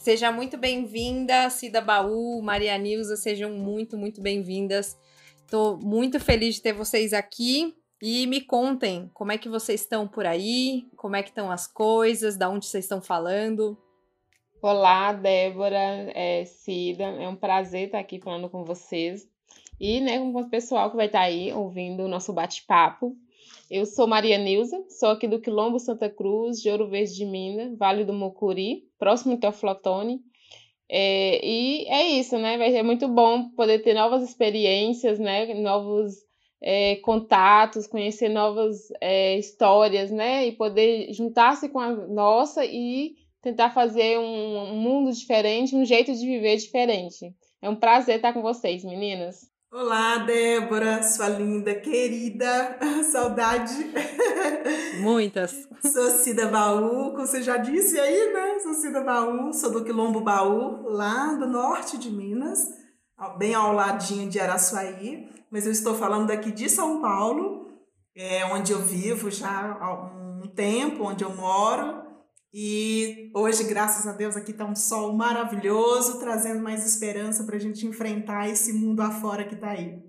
Seja muito bem-vinda, Cida Baú, Maria Nilza, sejam muito, muito bem-vindas. Estou muito feliz de ter vocês aqui e me contem como é que vocês estão por aí, como é que estão as coisas, da onde vocês estão falando. Olá, Débora, é, Cida, é um prazer estar aqui falando com vocês e né, com o pessoal que vai estar aí ouvindo o nosso bate-papo. Eu sou Maria Nilza, sou aqui do Quilombo Santa Cruz, de Ouro Verde de Minas, Vale do Mucuri, próximo ao Flotone. É, e é isso, né? Ser muito bom poder ter novas experiências, né? Novos é, contatos, conhecer novas é, histórias, né? E poder juntar-se com a nossa e tentar fazer um mundo diferente, um jeito de viver diferente. É um prazer estar com vocês, meninas. Olá, Débora, sua linda, querida, saudade. Muitas. Sou Cida Baú, como você já disse aí, né? Sou Cida Baú, sou do Quilombo Baú, lá do norte de Minas, bem ao ladinho de Araçuaí, mas eu estou falando daqui de São Paulo, é onde eu vivo já há um tempo, onde eu moro, e hoje, graças a Deus, aqui está um sol maravilhoso, trazendo mais esperança para a gente enfrentar esse mundo afora que está aí.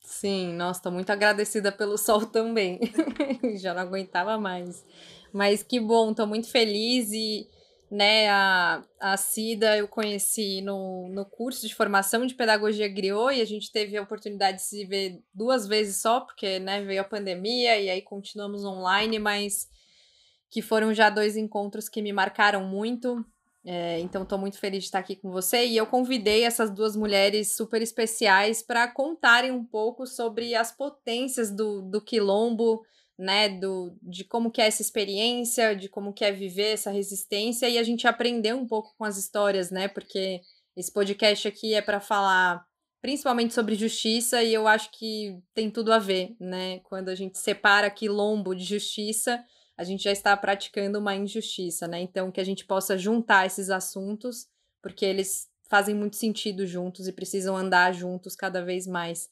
Sim, nossa, estou muito agradecida pelo sol também. Já não aguentava mais. Mas que bom, estou muito feliz e né, a, a Cida eu conheci no, no curso de formação de pedagogia griot e a gente teve a oportunidade de se ver duas vezes só, porque né, veio a pandemia e aí continuamos online, mas que foram já dois encontros que me marcaram muito. É, então, estou muito feliz de estar aqui com você. E eu convidei essas duas mulheres super especiais para contarem um pouco sobre as potências do, do quilombo né, do, de como que é essa experiência, de como que é viver essa resistência e a gente aprender um pouco com as histórias, né, porque esse podcast aqui é para falar principalmente sobre justiça e eu acho que tem tudo a ver, né, quando a gente separa quilombo de justiça, a gente já está praticando uma injustiça, né, então que a gente possa juntar esses assuntos, porque eles fazem muito sentido juntos e precisam andar juntos cada vez mais.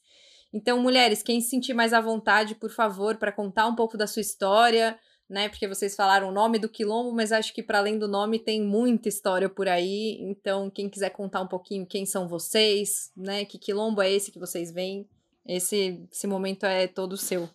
Então, mulheres, quem se sentir mais à vontade, por favor, para contar um pouco da sua história, né? Porque vocês falaram o nome do quilombo, mas acho que para além do nome tem muita história por aí. Então, quem quiser contar um pouquinho quem são vocês, né? Que quilombo é esse que vocês veem? Esse, esse momento é todo seu.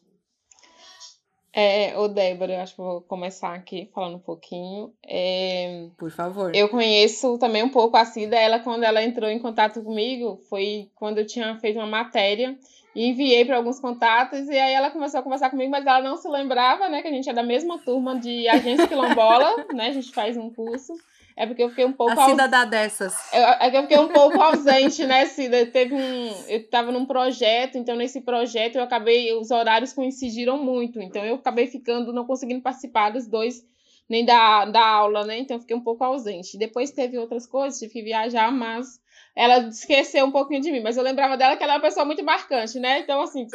É, ô Débora, eu acho que vou começar aqui falando um pouquinho. É, Por favor. Eu conheço também um pouco a Cida, ela quando ela entrou em contato comigo, foi quando eu tinha feito uma matéria e enviei para alguns contatos, e aí ela começou a conversar comigo, mas ela não se lembrava, né, que a gente é da mesma turma de agência quilombola, né, a gente faz um curso. É porque eu fiquei um pouco. A Cida dá dessas. É que eu fiquei um pouco ausente, né, Cida? Teve um. Eu estava num projeto, então nesse projeto eu acabei. Os horários coincidiram muito, então eu acabei ficando, não conseguindo participar dos dois, nem da, da aula, né? Então eu fiquei um pouco ausente. Depois teve outras coisas, tive que viajar, mas ela esqueceu um pouquinho de mim, mas eu lembrava dela que ela é uma pessoa muito marcante, né? Então, assim,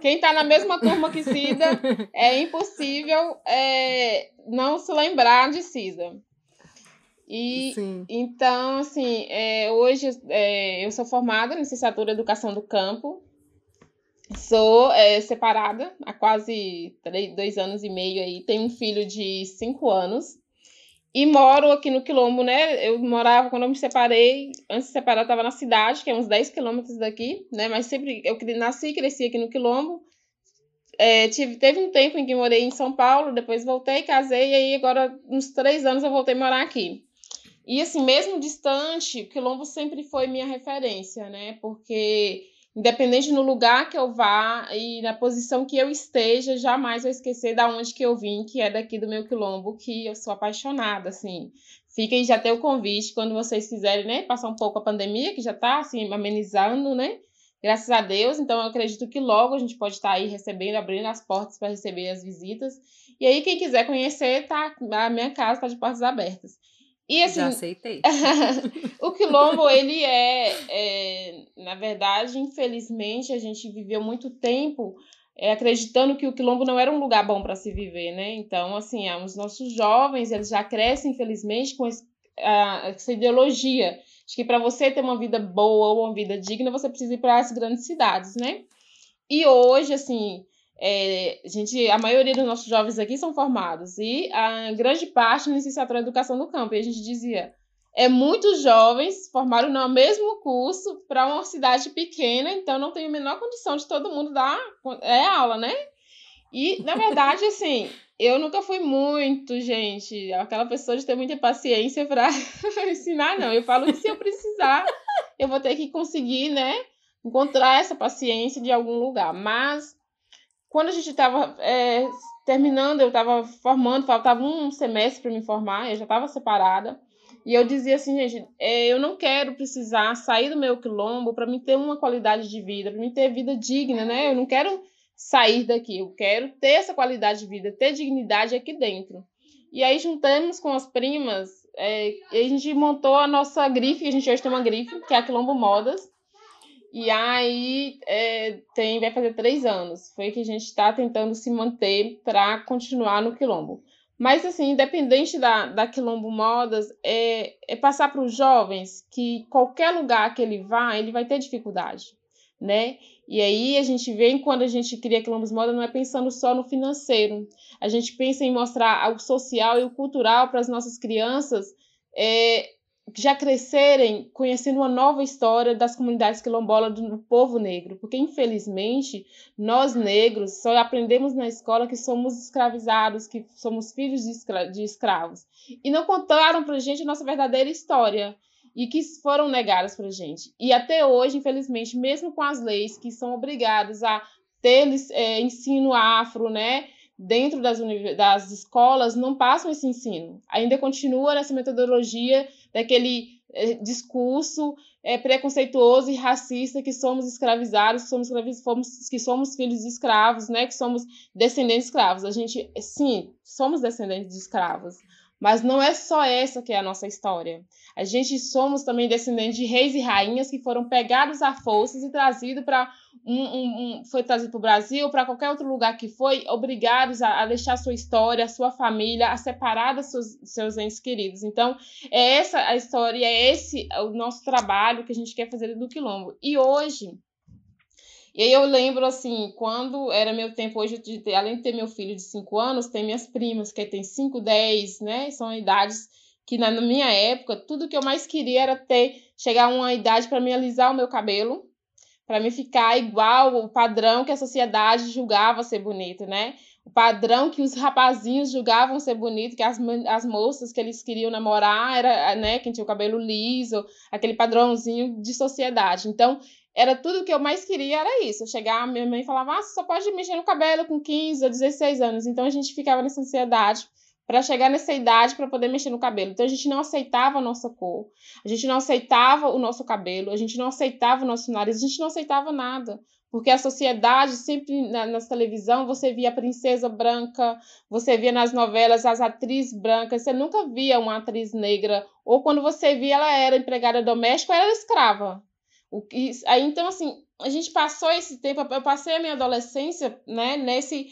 quem tá na mesma turma que Cida, é impossível é, não se lembrar de Cida. E Sim. então, assim, é, hoje é, eu sou formada em licenciatura em Educação do Campo. Sou é, separada há quase três, dois anos e meio aí. Tenho um filho de cinco anos. E moro aqui no Quilombo, né? Eu morava, quando eu me separei, antes de separar, eu estava na cidade, que é uns 10 quilômetros daqui, né? Mas sempre, eu nasci e cresci aqui no Quilombo. É, tive, teve um tempo em que morei em São Paulo, depois voltei, casei, e aí agora, uns três anos, eu voltei a morar aqui. E assim, mesmo distante, o Quilombo sempre foi minha referência, né? Porque independente no lugar que eu vá e na posição que eu esteja, jamais vou esquecer da onde que eu vim, que é daqui do meu quilombo, que eu sou apaixonada, assim. Aí já tem o convite quando vocês quiserem, né, passar um pouco a pandemia, que já está assim amenizando, né? Graças a Deus, então eu acredito que logo a gente pode estar tá aí recebendo, abrindo as portas para receber as visitas. E aí quem quiser conhecer, tá, a minha casa está de portas abertas. E assim, Já aceitei. o quilombo, ele é, Na verdade, infelizmente, a gente viveu muito tempo é, acreditando que o quilombo não era um lugar bom para se viver, né? Então, assim, os nossos jovens, eles já crescem, infelizmente, com esse, a, essa ideologia de que para você ter uma vida boa ou uma vida digna, você precisa ir para as grandes cidades, né? E hoje, assim, é, a, gente, a maioria dos nossos jovens aqui são formados e a grande parte na licenciatura em educação do campo. E a gente dizia, é muitos jovens formaram no mesmo curso para uma cidade pequena, então não tem a menor condição de todo mundo dar é, aula, né? E, na verdade, assim, eu nunca fui muito, gente, aquela pessoa de ter muita paciência para ensinar, não. Eu falo que se eu precisar, eu vou ter que conseguir, né, encontrar essa paciência de algum lugar. Mas, quando a gente estava é, terminando, eu estava formando, faltava um semestre para me formar, eu já estava separada. E eu dizia assim, gente, é, eu não quero precisar sair do meu quilombo para me ter uma qualidade de vida, para me ter vida digna, né? Eu não quero sair daqui, eu quero ter essa qualidade de vida, ter dignidade aqui dentro. E aí juntamos com as primas, é, a gente montou a nossa grife, a gente hoje tem uma grife, que é a Quilombo Modas. E aí é, tem, vai fazer três anos. Foi que a gente está tentando se manter para continuar no Quilombo. Mas, assim, independente da, da Quilombo Modas, é, é passar para os jovens que qualquer lugar que ele vá, ele vai ter dificuldade, né? E aí a gente vê quando a gente cria Quilombos Modas, não é pensando só no financeiro. A gente pensa em mostrar o social e o cultural para as nossas crianças é, já crescerem conhecendo uma nova história das comunidades quilombolas do povo negro, porque infelizmente nós negros só aprendemos na escola que somos escravizados, que somos filhos de, escra de escravos, e não contaram para gente a nossa verdadeira história e que foram negadas para gente. E até hoje, infelizmente, mesmo com as leis que são obrigadas a ter é, ensino afro, né, dentro das, das escolas não passam esse ensino. Ainda continua nessa metodologia daquele é, discurso é, preconceituoso e racista que somos escravizados, que somos, fomos, que somos filhos de escravos, né, que somos descendentes de escravos. A gente, sim, somos descendentes de escravos, mas não é só essa que é a nossa história. A gente somos também descendentes de reis e rainhas que foram pegados a forças e trazidos para um, um, um, foi trazido para o Brasil, para qualquer outro lugar que foi, obrigados a, a, deixar sua história, sua família, a separar dos seus, seus entes queridos. Então, é essa a história, é esse o nosso trabalho que a gente quer fazer do Quilombo. E hoje, e aí eu lembro, assim, quando era meu tempo hoje, de ter, além de ter meu filho de 5 anos, tem minhas primas, que tem 5, 10, né? São idades que na minha época, tudo que eu mais queria era ter, chegar a uma idade para me alisar o meu cabelo, para me ficar igual o padrão que a sociedade julgava ser bonito, né? O padrão que os rapazinhos julgavam ser bonito, que as, as moças que eles queriam namorar era, né, quem tinha o cabelo liso, aquele padrãozinho de sociedade. Então, era tudo que eu mais queria, era isso. Eu chegar, minha mãe falava, ah, você só pode mexer no cabelo com 15 ou 16 anos. Então, a gente ficava nessa ansiedade para chegar nessa idade para poder mexer no cabelo. Então a gente não aceitava a nossa cor, a gente não aceitava o nosso cabelo, a gente não aceitava o nosso nariz, a gente não aceitava nada. Porque a sociedade, sempre na, na televisão, você via a princesa branca, você via nas novelas as atrizes brancas, você nunca via uma atriz negra. Ou quando você via, ela era empregada doméstica ou era escrava. O que, aí, então, assim, a gente passou esse tempo, eu passei a minha adolescência né, nesse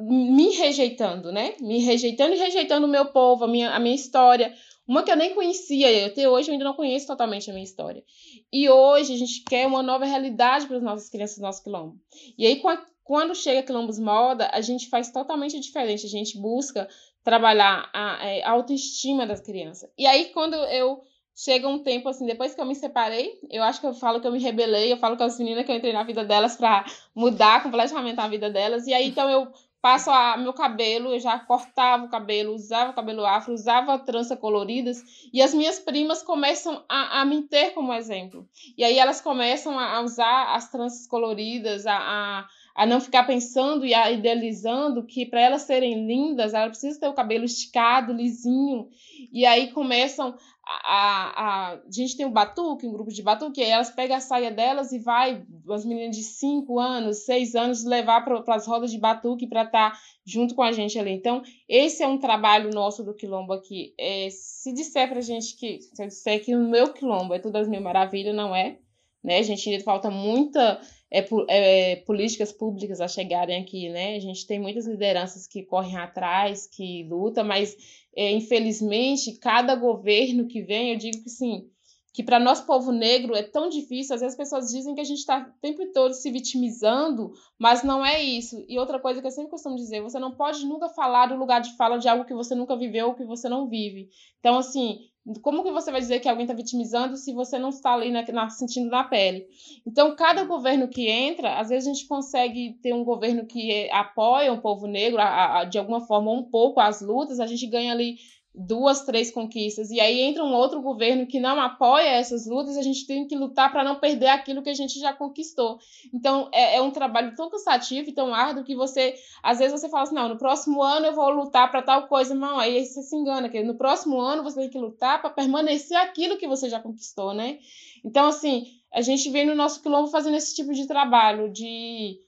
me rejeitando, né? Me rejeitando e rejeitando o meu povo, a minha, a minha história. Uma que eu nem conhecia, até hoje eu ainda não conheço totalmente a minha história. E hoje a gente quer uma nova realidade para as nossas crianças nosso quilombo. E aí, quando chega Quilombos Moda, a gente faz totalmente diferente. A gente busca trabalhar a, a é, autoestima das crianças. E aí, quando eu chega um tempo assim, depois que eu me separei, eu acho que eu falo que eu me rebelei, eu falo com as meninas que eu entrei na vida delas para mudar completamente a vida delas. E aí então eu passo a meu cabelo, eu já cortava o cabelo, usava o cabelo afro, usava trança coloridas, e as minhas primas começam a, a me ter como exemplo. E aí elas começam a, a usar as tranças coloridas, a, a, a, não ficar pensando e a idealizando que para elas serem lindas, elas precisam ter o cabelo esticado, lisinho, e aí começam a, a, a gente tem o batuque, um grupo de batuque, aí elas pegam a saia delas e vai, as meninas de 5 anos, 6 anos, levar para as rodas de batuque para estar tá junto com a gente ali. Então, esse é um trabalho nosso do Quilombo aqui. É, se disser para a gente que, se eu disser que o meu Quilombo é tudo as mil maravilhas, não é. Né? A gente ainda falta muita é, é, políticas públicas a chegarem aqui, né? A gente tem muitas lideranças que correm atrás, que lutam, mas é, infelizmente cada governo que vem, eu digo que sim, que para nós, povo negro, é tão difícil. Às vezes as pessoas dizem que a gente está o tempo todo se vitimizando, mas não é isso. E outra coisa que eu sempre costumo dizer, você não pode nunca falar do lugar de fala de algo que você nunca viveu ou que você não vive. Então, assim, como que você vai dizer que alguém está vitimizando se você não está ali na, na, sentindo na pele? Então, cada governo que entra, às vezes a gente consegue ter um governo que apoia o povo negro, a, a, de alguma forma, um pouco as lutas, a gente ganha ali duas, três conquistas, e aí entra um outro governo que não apoia essas lutas, a gente tem que lutar para não perder aquilo que a gente já conquistou. Então, é, é, um trabalho tão cansativo e tão árduo que você, às vezes você fala assim, não, no próximo ano eu vou lutar para tal coisa, não, aí você se engana, que no próximo ano você tem que lutar para permanecer aquilo que você já conquistou, né? Então, assim, a gente vem no nosso quilombo fazendo esse tipo de trabalho, de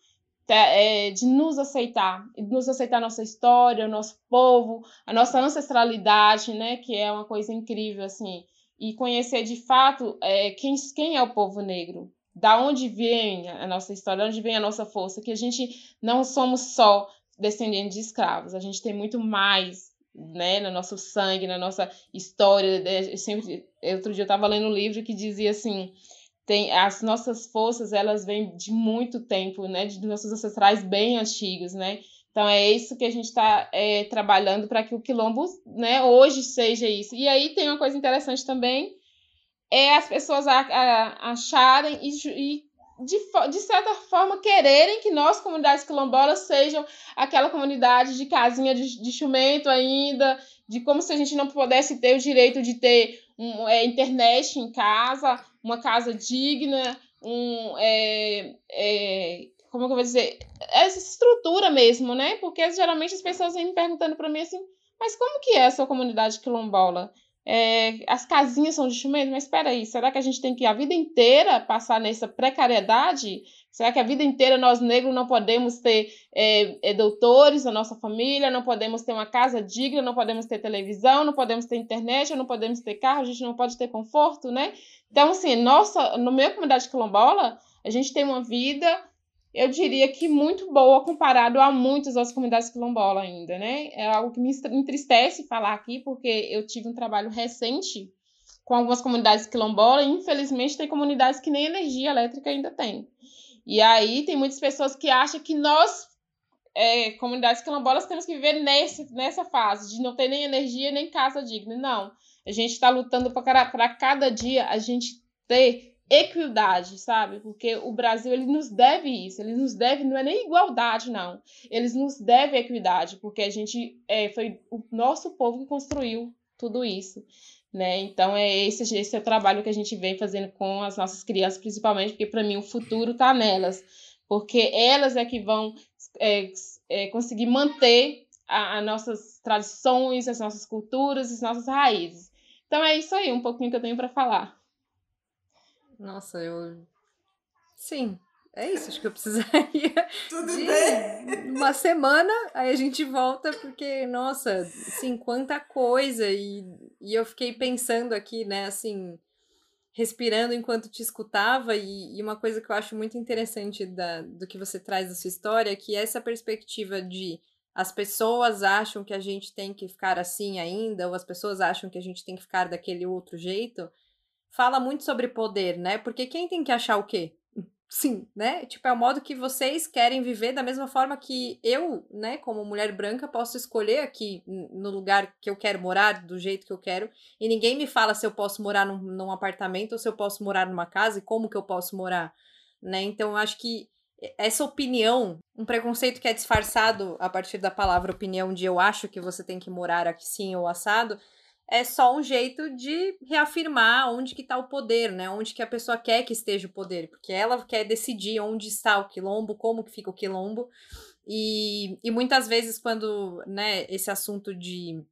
de nos aceitar, de nos aceitar a nossa história, o nosso povo, a nossa ancestralidade, né, que é uma coisa incrível, assim, e conhecer de fato é, quem, quem é o povo negro, da onde vem a nossa história, de onde vem a nossa força, que a gente não somos só descendentes de escravos, a gente tem muito mais, né, no nosso sangue, na nossa história, eu sempre, outro dia eu estava lendo um livro que dizia assim, tem as nossas forças elas vêm de muito tempo, né, de nossos ancestrais bem antigos, né? Então é isso que a gente está é, trabalhando para que o quilombo, né, hoje seja isso. E aí tem uma coisa interessante também é as pessoas a, a, acharem e, e de, de certa forma quererem que nós comunidades quilombolas sejam aquela comunidade de casinha de, de chumento ainda, de como se a gente não pudesse ter o direito de ter um, é, internet em casa, uma casa digna, um, é, é, como é que eu vou dizer? Essa estrutura mesmo, né? Porque geralmente as pessoas vêm me perguntando para mim assim, mas como que é a sua comunidade quilombola? É, as casinhas são de chumento, mas espera aí, será que a gente tem que a vida inteira passar nessa precariedade? Será que a vida inteira nós negros não podemos ter é, é, doutores na nossa família, não podemos ter uma casa digna, não podemos ter televisão, não podemos ter internet, não podemos ter carro, a gente não pode ter conforto, né? Então, assim, nossa, no meu comunidade quilombola, a gente tem uma vida, eu diria que muito boa comparado a muitas outras comunidades quilombolas ainda, né? É algo que me entristece falar aqui, porque eu tive um trabalho recente com algumas comunidades quilombolas e, infelizmente, tem comunidades que nem energia elétrica ainda tem. E aí tem muitas pessoas que acham que nós, é, comunidades quilombolas, temos que viver nesse, nessa fase de não ter nem energia nem casa digna. Não. A gente está lutando para cada dia a gente ter equidade, sabe? Porque o Brasil ele nos deve isso, ele nos deve, não é nem igualdade, não. Eles nos devem equidade, porque a gente é, foi o nosso povo que construiu tudo isso. Né? Então é esse, esse é o trabalho que a gente vem fazendo com as nossas crianças, principalmente, porque para mim o futuro está nelas, porque elas é que vão é, é, conseguir manter as nossas tradições, as nossas culturas, as nossas raízes. Então é isso aí, um pouquinho que eu tenho para falar. Nossa, eu. Sim, é isso, acho que eu precisaria Tudo de bem. uma semana, aí a gente volta, porque, nossa, assim, quanta coisa. E, e eu fiquei pensando aqui, né, assim, respirando enquanto te escutava, e, e uma coisa que eu acho muito interessante da, do que você traz da sua história, é que essa perspectiva de as pessoas acham que a gente tem que ficar assim ainda, ou as pessoas acham que a gente tem que ficar daquele outro jeito, fala muito sobre poder, né? Porque quem tem que achar o quê? Sim, né? Tipo, é o modo que vocês querem viver da mesma forma que eu, né, como mulher branca, posso escolher aqui no lugar que eu quero morar, do jeito que eu quero, e ninguém me fala se eu posso morar num, num apartamento ou se eu posso morar numa casa e como que eu posso morar, né? Então, eu acho que essa opinião, um preconceito que é disfarçado a partir da palavra opinião de eu acho que você tem que morar aqui sim ou assado, é só um jeito de reafirmar onde que está o poder, né? Onde que a pessoa quer que esteja o poder, porque ela quer decidir onde está o quilombo, como que fica o quilombo. E, e muitas vezes quando, né, esse assunto de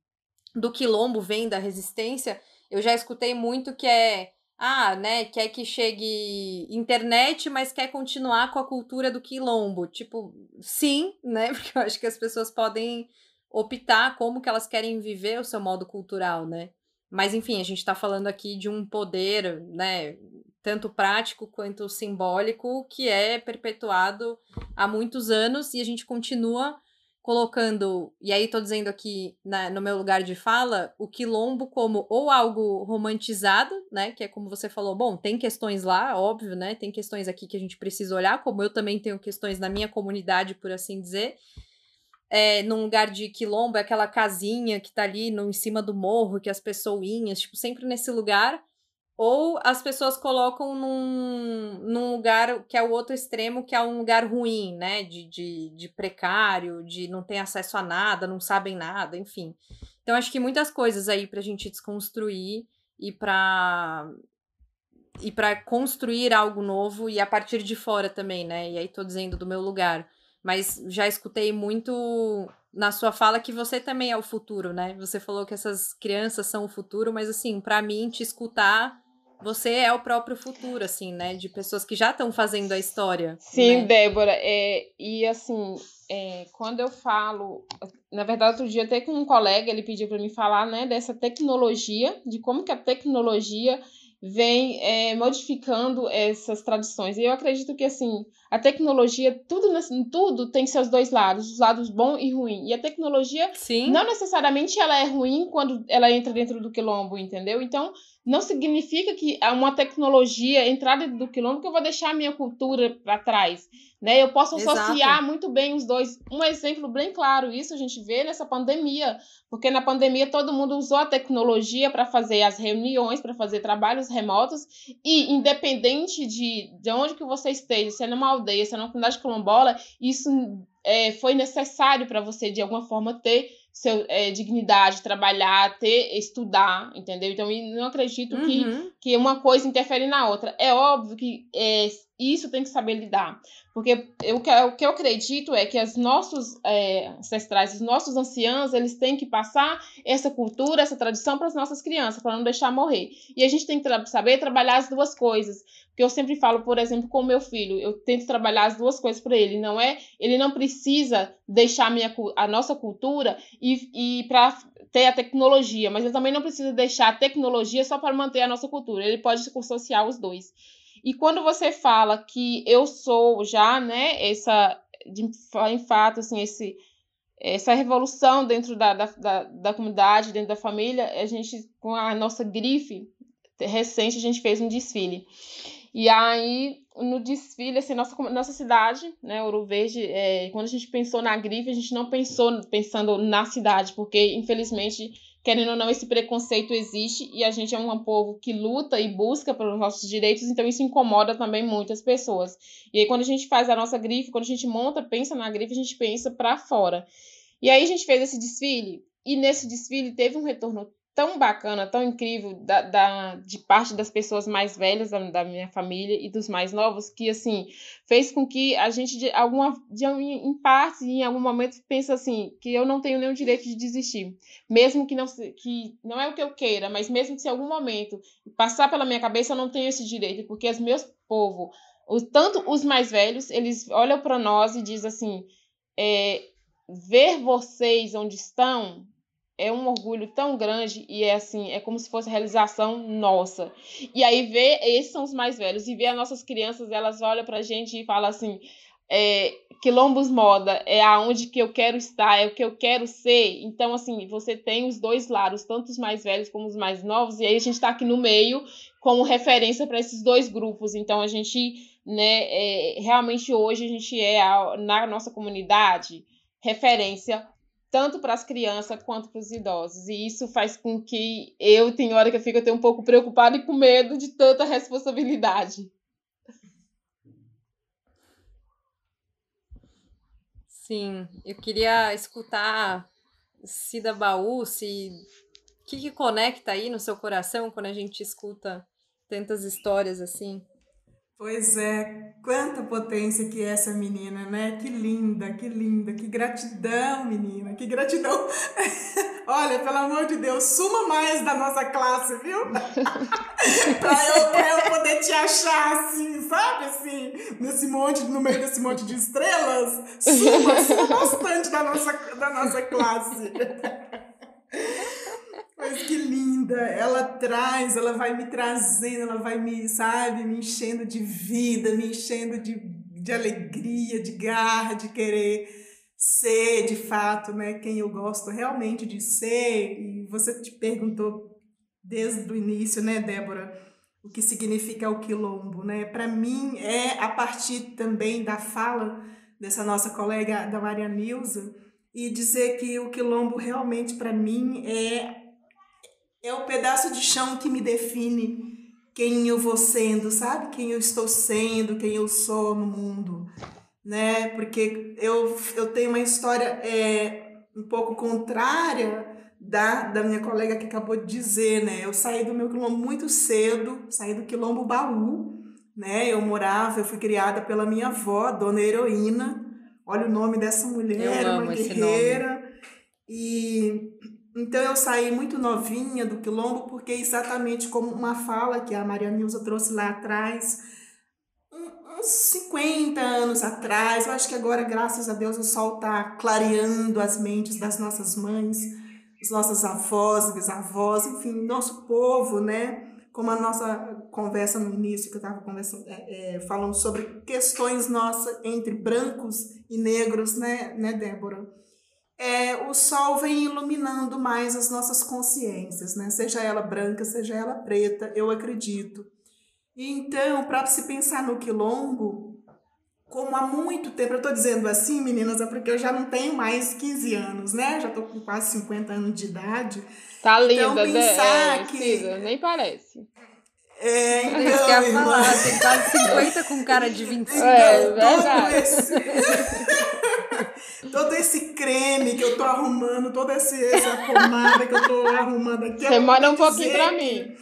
do quilombo vem da resistência, eu já escutei muito que é ah, né, quer que chegue internet, mas quer continuar com a cultura do quilombo. Tipo, sim, né? Porque eu acho que as pessoas podem optar como que elas querem viver o seu modo cultural, né? Mas enfim, a gente está falando aqui de um poder, né, tanto prático quanto simbólico, que é perpetuado há muitos anos e a gente continua colocando, e aí tô dizendo aqui na, no meu lugar de fala, o quilombo como ou algo romantizado, né, que é como você falou, bom, tem questões lá, óbvio, né, tem questões aqui que a gente precisa olhar, como eu também tenho questões na minha comunidade, por assim dizer, é, num lugar de quilombo, é aquela casinha que tá ali no, em cima do morro, que as pessoinhas, tipo, sempre nesse lugar, ou as pessoas colocam num, num lugar que é o outro extremo, que é um lugar ruim, né? De, de, de precário, de não ter acesso a nada, não sabem nada, enfim. Então, acho que muitas coisas aí pra gente desconstruir e pra e para construir algo novo e a partir de fora também, né? E aí tô dizendo do meu lugar, mas já escutei muito na sua fala que você também é o futuro, né? Você falou que essas crianças são o futuro, mas assim, para mim te escutar você é o próprio futuro, assim, né? De pessoas que já estão fazendo a história. Sim, né? Débora. É, e assim, é, quando eu falo. Na verdade, outro dia até com um colega, ele pediu para mim falar né, dessa tecnologia, de como que a tecnologia vem é, modificando essas tradições. E eu acredito que assim, a tecnologia, tudo, tudo tem seus dois lados, os lados bom e ruim. E a tecnologia Sim. não necessariamente ela é ruim quando ela entra dentro do quilombo, entendeu? Então, não significa que uma tecnologia entrar dentro do quilombo que eu vou deixar a minha cultura para trás. Né? Eu posso associar Exato. muito bem os dois. Um exemplo bem claro, isso a gente vê nessa pandemia, porque na pandemia todo mundo usou a tecnologia para fazer as reuniões, para fazer trabalhos remotos, e independente de, de onde que você esteja, se é numa aldeia, é numa comunidade quilombola, isso é, foi necessário para você, de alguma forma, ter seu, é, dignidade, trabalhar, ter, estudar, entendeu? Então, eu não acredito uhum. que, que uma coisa interfere na outra. É óbvio que é, isso tem que saber lidar. Porque eu, o que eu acredito é que os nossos é, ancestrais, os nossos anciãos, eles têm que passar essa cultura, essa tradição para as nossas crianças, para não deixar morrer. E a gente tem que tra saber trabalhar as duas coisas. Porque eu sempre falo, por exemplo, com o meu filho, eu tento trabalhar as duas coisas para ele. Não é, ele não precisa deixar a, minha, a nossa cultura e, e para ter a tecnologia, mas ele também não precisa deixar a tecnologia só para manter a nossa cultura. Ele pode associar os dois. E quando você fala que eu sou já, né, essa, de, em fato, assim, esse, essa revolução dentro da, da, da, da comunidade, dentro da família, a gente, com a nossa grife recente, a gente fez um desfile. E aí, no desfile, assim, nossa, nossa cidade, né, Ouro Verde, é, quando a gente pensou na grife, a gente não pensou pensando na cidade, porque, infelizmente, querendo ou não, esse preconceito existe e a gente é um povo que luta e busca pelos nossos direitos, então isso incomoda também muitas pessoas. E aí, quando a gente faz a nossa grife, quando a gente monta, pensa na grife, a gente pensa para fora. E aí a gente fez esse desfile, e nesse desfile teve um retorno tão bacana, tão incrível da, da, de parte das pessoas mais velhas da, da, minha família e dos mais novos, que assim fez com que a gente de alguma de, em parte em algum momento pensa assim que eu não tenho nenhum direito de desistir, mesmo que não que não é o que eu queira, mas mesmo que se algum momento passar pela minha cabeça eu não tenho esse direito, porque os meus povo, tanto os mais velhos, eles olham para nós e diz assim, é, ver vocês onde estão é um orgulho tão grande e é assim, é como se fosse realização nossa. E aí ver, esses são os mais velhos, e ver as nossas crianças, elas olham pra gente e falam assim, é, Quilombos Moda é aonde que eu quero estar, é o que eu quero ser. Então, assim, você tem os dois lados, tanto os mais velhos como os mais novos, e aí a gente está aqui no meio como referência para esses dois grupos. Então, a gente, né, é, realmente hoje a gente é, na nossa comunidade, referência tanto para as crianças quanto para os idosos. E isso faz com que eu, tem hora que eu fico até um pouco preocupada e com medo de tanta responsabilidade. Sim, eu queria escutar Cida Baú, se o que, que conecta aí no seu coração quando a gente escuta tantas histórias assim? Pois é, quanta potência que é essa menina, né? Que linda, que linda, que gratidão, menina, que gratidão. Olha, pelo amor de Deus, suma mais da nossa classe, viu? pra, eu, pra eu poder te achar assim, sabe? Assim, nesse monte, no meio desse monte de estrelas. Suma, suma bastante da nossa, da nossa classe. Mas que linda! Ela traz, ela vai me trazendo, ela vai me, sabe, me enchendo de vida, me enchendo de, de alegria, de garra, de querer ser de fato, né, quem eu gosto realmente de ser. E você te perguntou desde o início, né, Débora, o que significa o quilombo, né? Para mim é a partir também da fala dessa nossa colega da Maria Nilza e dizer que o quilombo realmente para mim é é o pedaço de chão que me define quem eu vou sendo, sabe? Quem eu estou sendo, quem eu sou no mundo, né? Porque eu, eu tenho uma história é, um pouco contrária da, da minha colega que acabou de dizer, né? Eu saí do meu quilombo muito cedo, saí do quilombo Baú, né? Eu morava, eu fui criada pela minha avó, Dona Heroína. Olha o nome dessa mulher, uma guerreira. E então eu saí muito novinha do quilombo, porque exatamente como uma fala que a Maria Nilza trouxe lá atrás, uns 50 anos atrás, eu acho que agora, graças a Deus, o sol está clareando as mentes das nossas mães, as nossas avós, bisavós, enfim, nosso povo, né? Como a nossa conversa no início, que eu estava conversando, é, é, falando sobre questões nossas entre brancos e negros, né, né Débora? É, o sol vem iluminando mais as nossas consciências, né? Seja ela branca, seja ela preta, eu acredito. E então, para se pensar no quilombo, como há muito tempo, eu estou dizendo assim, meninas, é porque eu já não tenho mais 15 anos, né? Já estou com quase 50 anos de idade. Tá linda, então, né? pensar é, que... Cida, nem parece. É, então, Isso que eu ia falar, tem quase 50 com cara de 25. Então, é, verdade. Esse... todo esse creme que eu tô arrumando, toda essa, essa pomada que eu tô arrumando aqui. Você manda um pouquinho pra mim.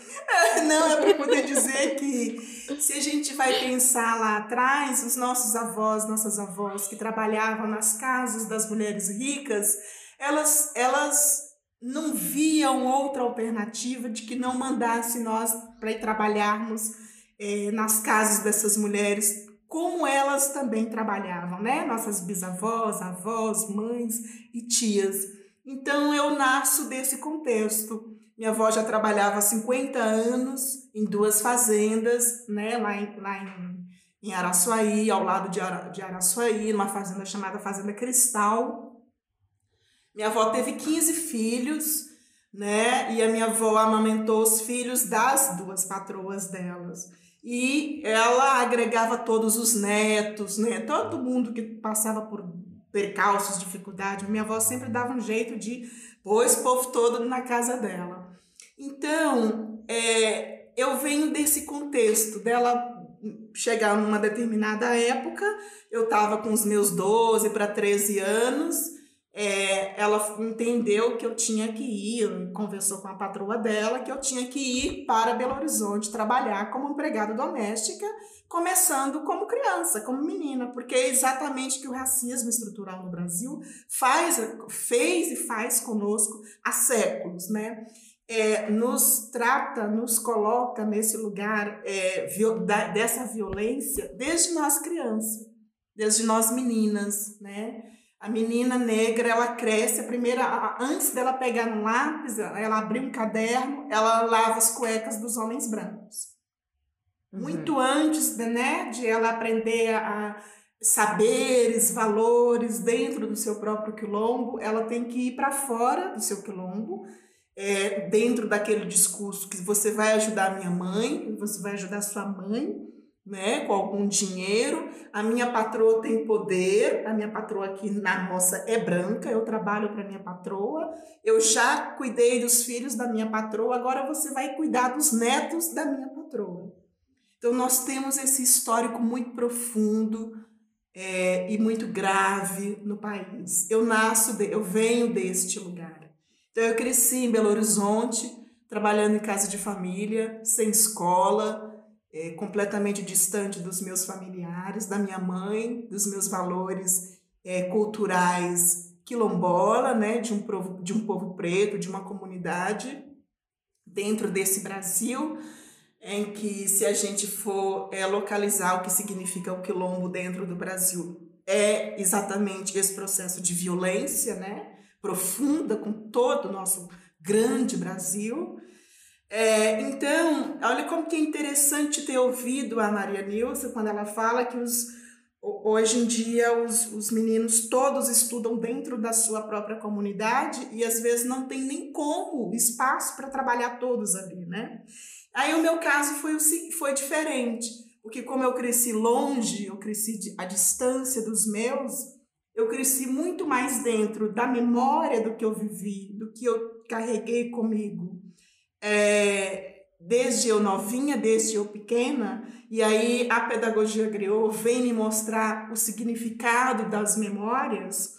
Não, é para poder dizer que se a gente vai pensar lá atrás, os nossos avós, nossas avós que trabalhavam nas casas das mulheres ricas, elas, elas não viam outra alternativa de que não mandasse nós para ir trabalharmos é, nas casas dessas mulheres como elas também trabalhavam, né? Nossas bisavós, avós, mães e tias. Então eu nasço desse contexto. Minha avó já trabalhava há 50 anos em duas fazendas, né? Lá em, lá em, em Araçuaí, ao lado de, Ara, de Araçuaí, numa fazenda chamada Fazenda Cristal. Minha avó teve 15 filhos, né? E a minha avó amamentou os filhos das duas patroas delas e ela agregava todos os netos, né? Todo mundo que passava por percalços, dificuldade. Minha avó sempre dava um jeito de pôr esse povo todo na casa dela. Então, é, eu venho desse contexto dela chegar numa determinada época, eu estava com os meus 12 para 13 anos, é, ela entendeu que eu tinha que ir, conversou com a patroa dela, que eu tinha que ir para Belo Horizonte trabalhar como empregada doméstica, começando como criança, como menina, porque é exatamente que o racismo estrutural no Brasil faz, fez e faz conosco há séculos, né? É, nos trata, nos coloca nesse lugar é, da, dessa violência desde nós crianças, desde nós meninas, né? A menina negra, ela cresce, a primeira, antes dela pegar um lápis, ela abrir um caderno, ela lava as cuecas dos homens brancos. Uhum. Muito antes de, né, de ela aprender a, a saberes, valores dentro do seu próprio quilombo, ela tem que ir para fora do seu quilombo, é, dentro daquele discurso que você vai ajudar minha mãe, você vai ajudar sua mãe, né, com algum dinheiro. A minha patroa tem poder, a minha patroa aqui na roça é branca, eu trabalho para minha patroa. Eu já cuidei dos filhos da minha patroa, agora você vai cuidar dos netos da minha patroa. Então nós temos esse histórico muito profundo é, e muito grave no país. Eu nasço, de, eu venho deste lugar. Então eu cresci em Belo Horizonte, trabalhando em casa de família, sem escola, é, completamente distante dos meus familiares, da minha mãe, dos meus valores é, culturais quilombola, né, de um, povo, de um povo preto, de uma comunidade dentro desse Brasil, em que se a gente for é, localizar o que significa o quilombo dentro do Brasil, é exatamente esse processo de violência, né, profunda com todo o nosso grande Brasil. É, então, olha como que é interessante ter ouvido a Maria Nilza quando ela fala que os, hoje em dia os, os meninos todos estudam dentro da sua própria comunidade e às vezes não tem nem como espaço para trabalhar todos ali, né? Aí o meu caso foi, foi diferente, porque como eu cresci longe, eu cresci à distância dos meus, eu cresci muito mais dentro da memória do que eu vivi, do que eu carreguei comigo é, desde eu novinha, desde eu pequena, e aí a pedagogia griot vem me mostrar o significado das memórias,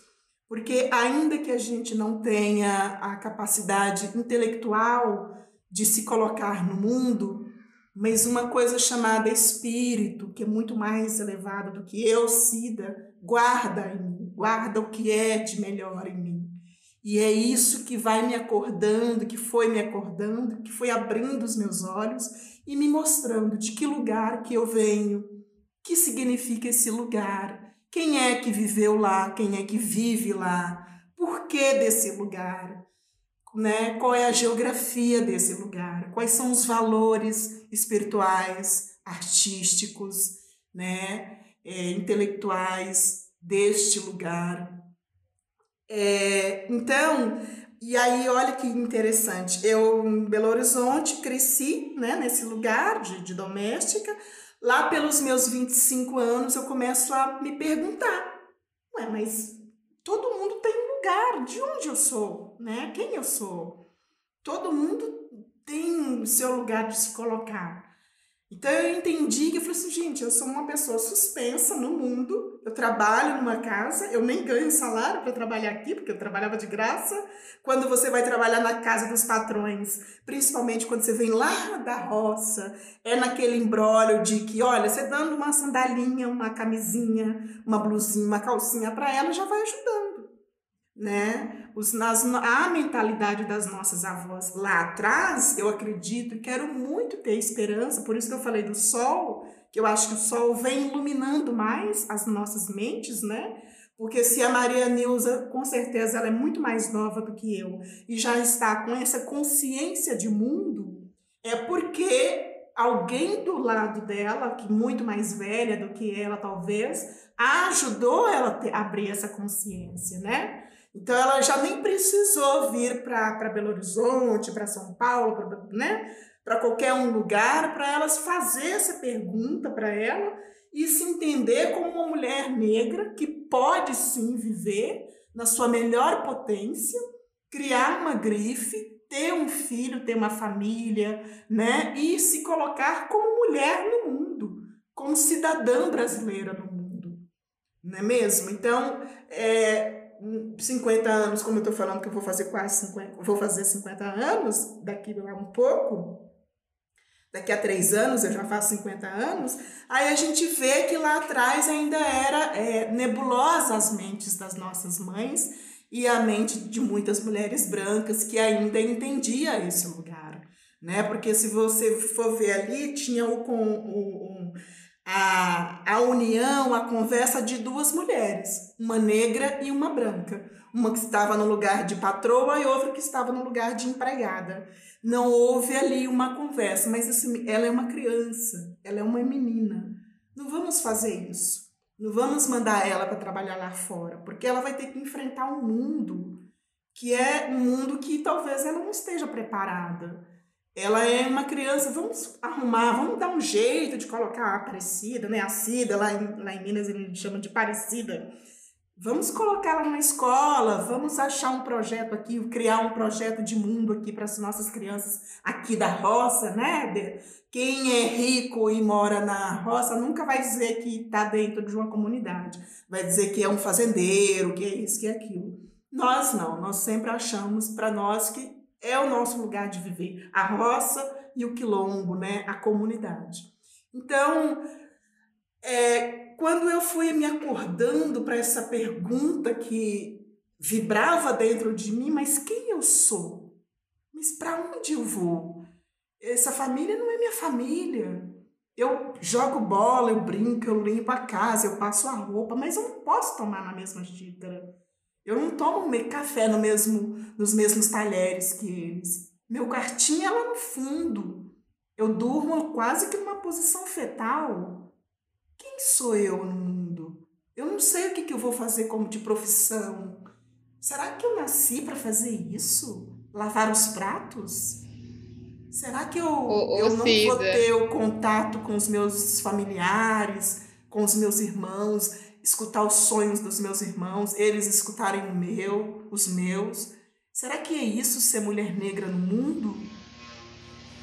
porque ainda que a gente não tenha a capacidade intelectual de se colocar no mundo, mas uma coisa chamada espírito, que é muito mais elevado do que eu, Cida, guarda em mim, guarda o que é de melhor em mim. E é isso que vai me acordando, que foi me acordando, que foi abrindo os meus olhos e me mostrando de que lugar que eu venho, que significa esse lugar, quem é que viveu lá, quem é que vive lá, por que desse lugar, né? Qual é a geografia desse lugar? Quais são os valores espirituais, artísticos, né? É, intelectuais deste lugar? É, então, e aí olha que interessante, eu em Belo Horizonte cresci né, nesse lugar de, de doméstica, lá pelos meus 25 anos eu começo a me perguntar, ué, mas todo mundo tem um lugar, de onde eu sou, né? Quem eu sou? Todo mundo tem seu lugar de se colocar. Então eu entendi que eu falei assim, gente, eu sou uma pessoa suspensa no mundo, eu trabalho numa casa, eu nem ganho salário para trabalhar aqui, porque eu trabalhava de graça. Quando você vai trabalhar na casa dos patrões, principalmente quando você vem lá da roça, é naquele embrólio de que, olha, você dando uma sandalinha, uma camisinha, uma blusinha, uma calcinha para ela, já vai ajudando né? Os, nas, a mentalidade das nossas avós lá atrás, eu acredito, quero muito ter esperança, por isso que eu falei do sol, que eu acho que o sol vem iluminando mais as nossas mentes, né? Porque se a Maria Nilza, com certeza, ela é muito mais nova do que eu e já está com essa consciência de mundo, é porque alguém do lado dela, que muito mais velha do que ela talvez, ajudou ela a abrir essa consciência, né? Então ela já nem precisou vir para Belo Horizonte, para São Paulo, né? para qualquer um lugar, para elas fazer essa pergunta para ela e se entender como uma mulher negra que pode sim viver na sua melhor potência, criar uma grife, ter um filho, ter uma família, né? E se colocar como mulher no mundo, como cidadã brasileira no mundo, não é mesmo? Então, é, 50 anos, como eu estou falando que eu vou fazer quase 50, vou fazer 50 anos, daqui a um pouco, daqui a três anos eu já faço 50 anos, aí a gente vê que lá atrás ainda era é, nebulosa as mentes das nossas mães e a mente de muitas mulheres brancas que ainda entendia esse lugar, né? Porque se você for ver ali, tinha o, com, o, o a, a união, a conversa de duas mulheres, uma negra e uma branca. Uma que estava no lugar de patroa e outra que estava no lugar de empregada. Não houve ali uma conversa, mas assim, ela é uma criança, ela é uma menina. Não vamos fazer isso. Não vamos mandar ela para trabalhar lá fora, porque ela vai ter que enfrentar um mundo que é um mundo que talvez ela não esteja preparada ela é uma criança, vamos arrumar, vamos dar um jeito de colocar a Aparecida, né? A Cida, lá em, lá em Minas eles chamam de Parecida. Vamos colocar ela na escola, vamos achar um projeto aqui, criar um projeto de mundo aqui para as nossas crianças aqui da roça, né? Quem é rico e mora na roça nunca vai dizer que está dentro de uma comunidade, vai dizer que é um fazendeiro, que é isso, que é aquilo. Nós não, nós sempre achamos para nós que é o nosso lugar de viver, a roça e o quilombo, né? a comunidade. Então, é, quando eu fui me acordando para essa pergunta que vibrava dentro de mim, mas quem eu sou? Mas para onde eu vou? Essa família não é minha família. Eu jogo bola, eu brinco, eu limpo a casa, eu passo a roupa, mas eu não posso tomar na mesma xícara. Eu não tomo café no mesmo, nos mesmos talheres que eles. Meu quartinho é lá no fundo. Eu durmo quase que numa posição fetal. Quem sou eu no mundo? Eu não sei o que, que eu vou fazer como de profissão. Será que eu nasci para fazer isso? Lavar os pratos? Será que eu, ô, eu não Cida. vou ter o contato com os meus familiares, com os meus irmãos, escutar os sonhos dos meus irmãos, eles escutarem o meu, os meus? Será que é isso ser mulher negra no mundo?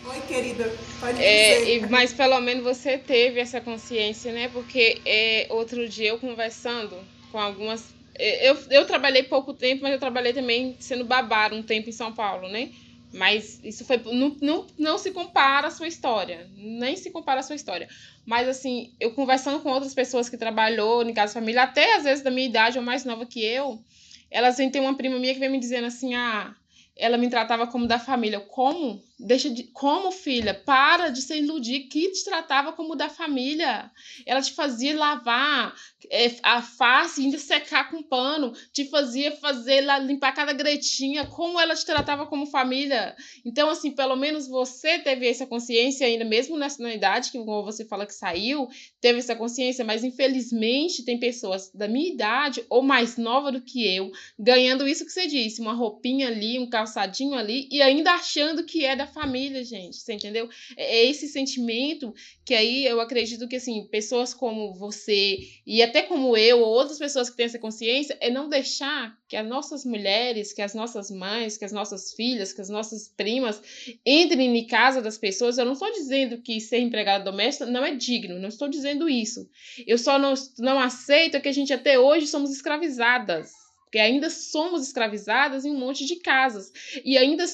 Oi, querida, pode É, dizer. e- mas pelo menos você teve essa consciência, né? Porque é, outro dia eu conversando com algumas. é, Eu, eu trabalhei pouco tempo, mas eu trabalhei também sendo babá um tempo em São Paulo, né? Mas isso foi. Não, não, não se compara a sua história. Nem se compara a sua história. Mas assim, eu conversando com outras pessoas que trabalhou em casa de família, até às vezes da minha idade ou mais nova que eu, elas ter uma prima minha que vem me dizendo assim, ah, ela me tratava como da família. Como? Deixa de. Como, filha? Para de se iludir. Que te tratava como da família. Ela te fazia lavar é, a face, ainda secar com pano. Te fazia fazer lá, limpar cada gretinha. Como ela te tratava como família. Então, assim, pelo menos você teve essa consciência ainda, mesmo nessa na idade, que como você fala que saiu, teve essa consciência, mas infelizmente tem pessoas da minha idade ou mais nova do que eu, ganhando isso que você disse, uma roupinha ali, um calçadinho ali, e ainda achando que é da família, gente, você entendeu? É é esse sentimento que aí eu acredito que, assim, pessoas como você e até como eu, ou outras pessoas que têm essa consciência, é não deixar que as nossas mulheres, que as nossas mães, que as nossas filhas, que as nossas primas entrem em casa das pessoas. Eu não estou dizendo que ser empregada doméstica não é digno, não estou dizendo isso. Eu só não, não aceito que a gente até hoje somos escravizadas. Porque ainda somos escravizadas em um monte de casas. E ainda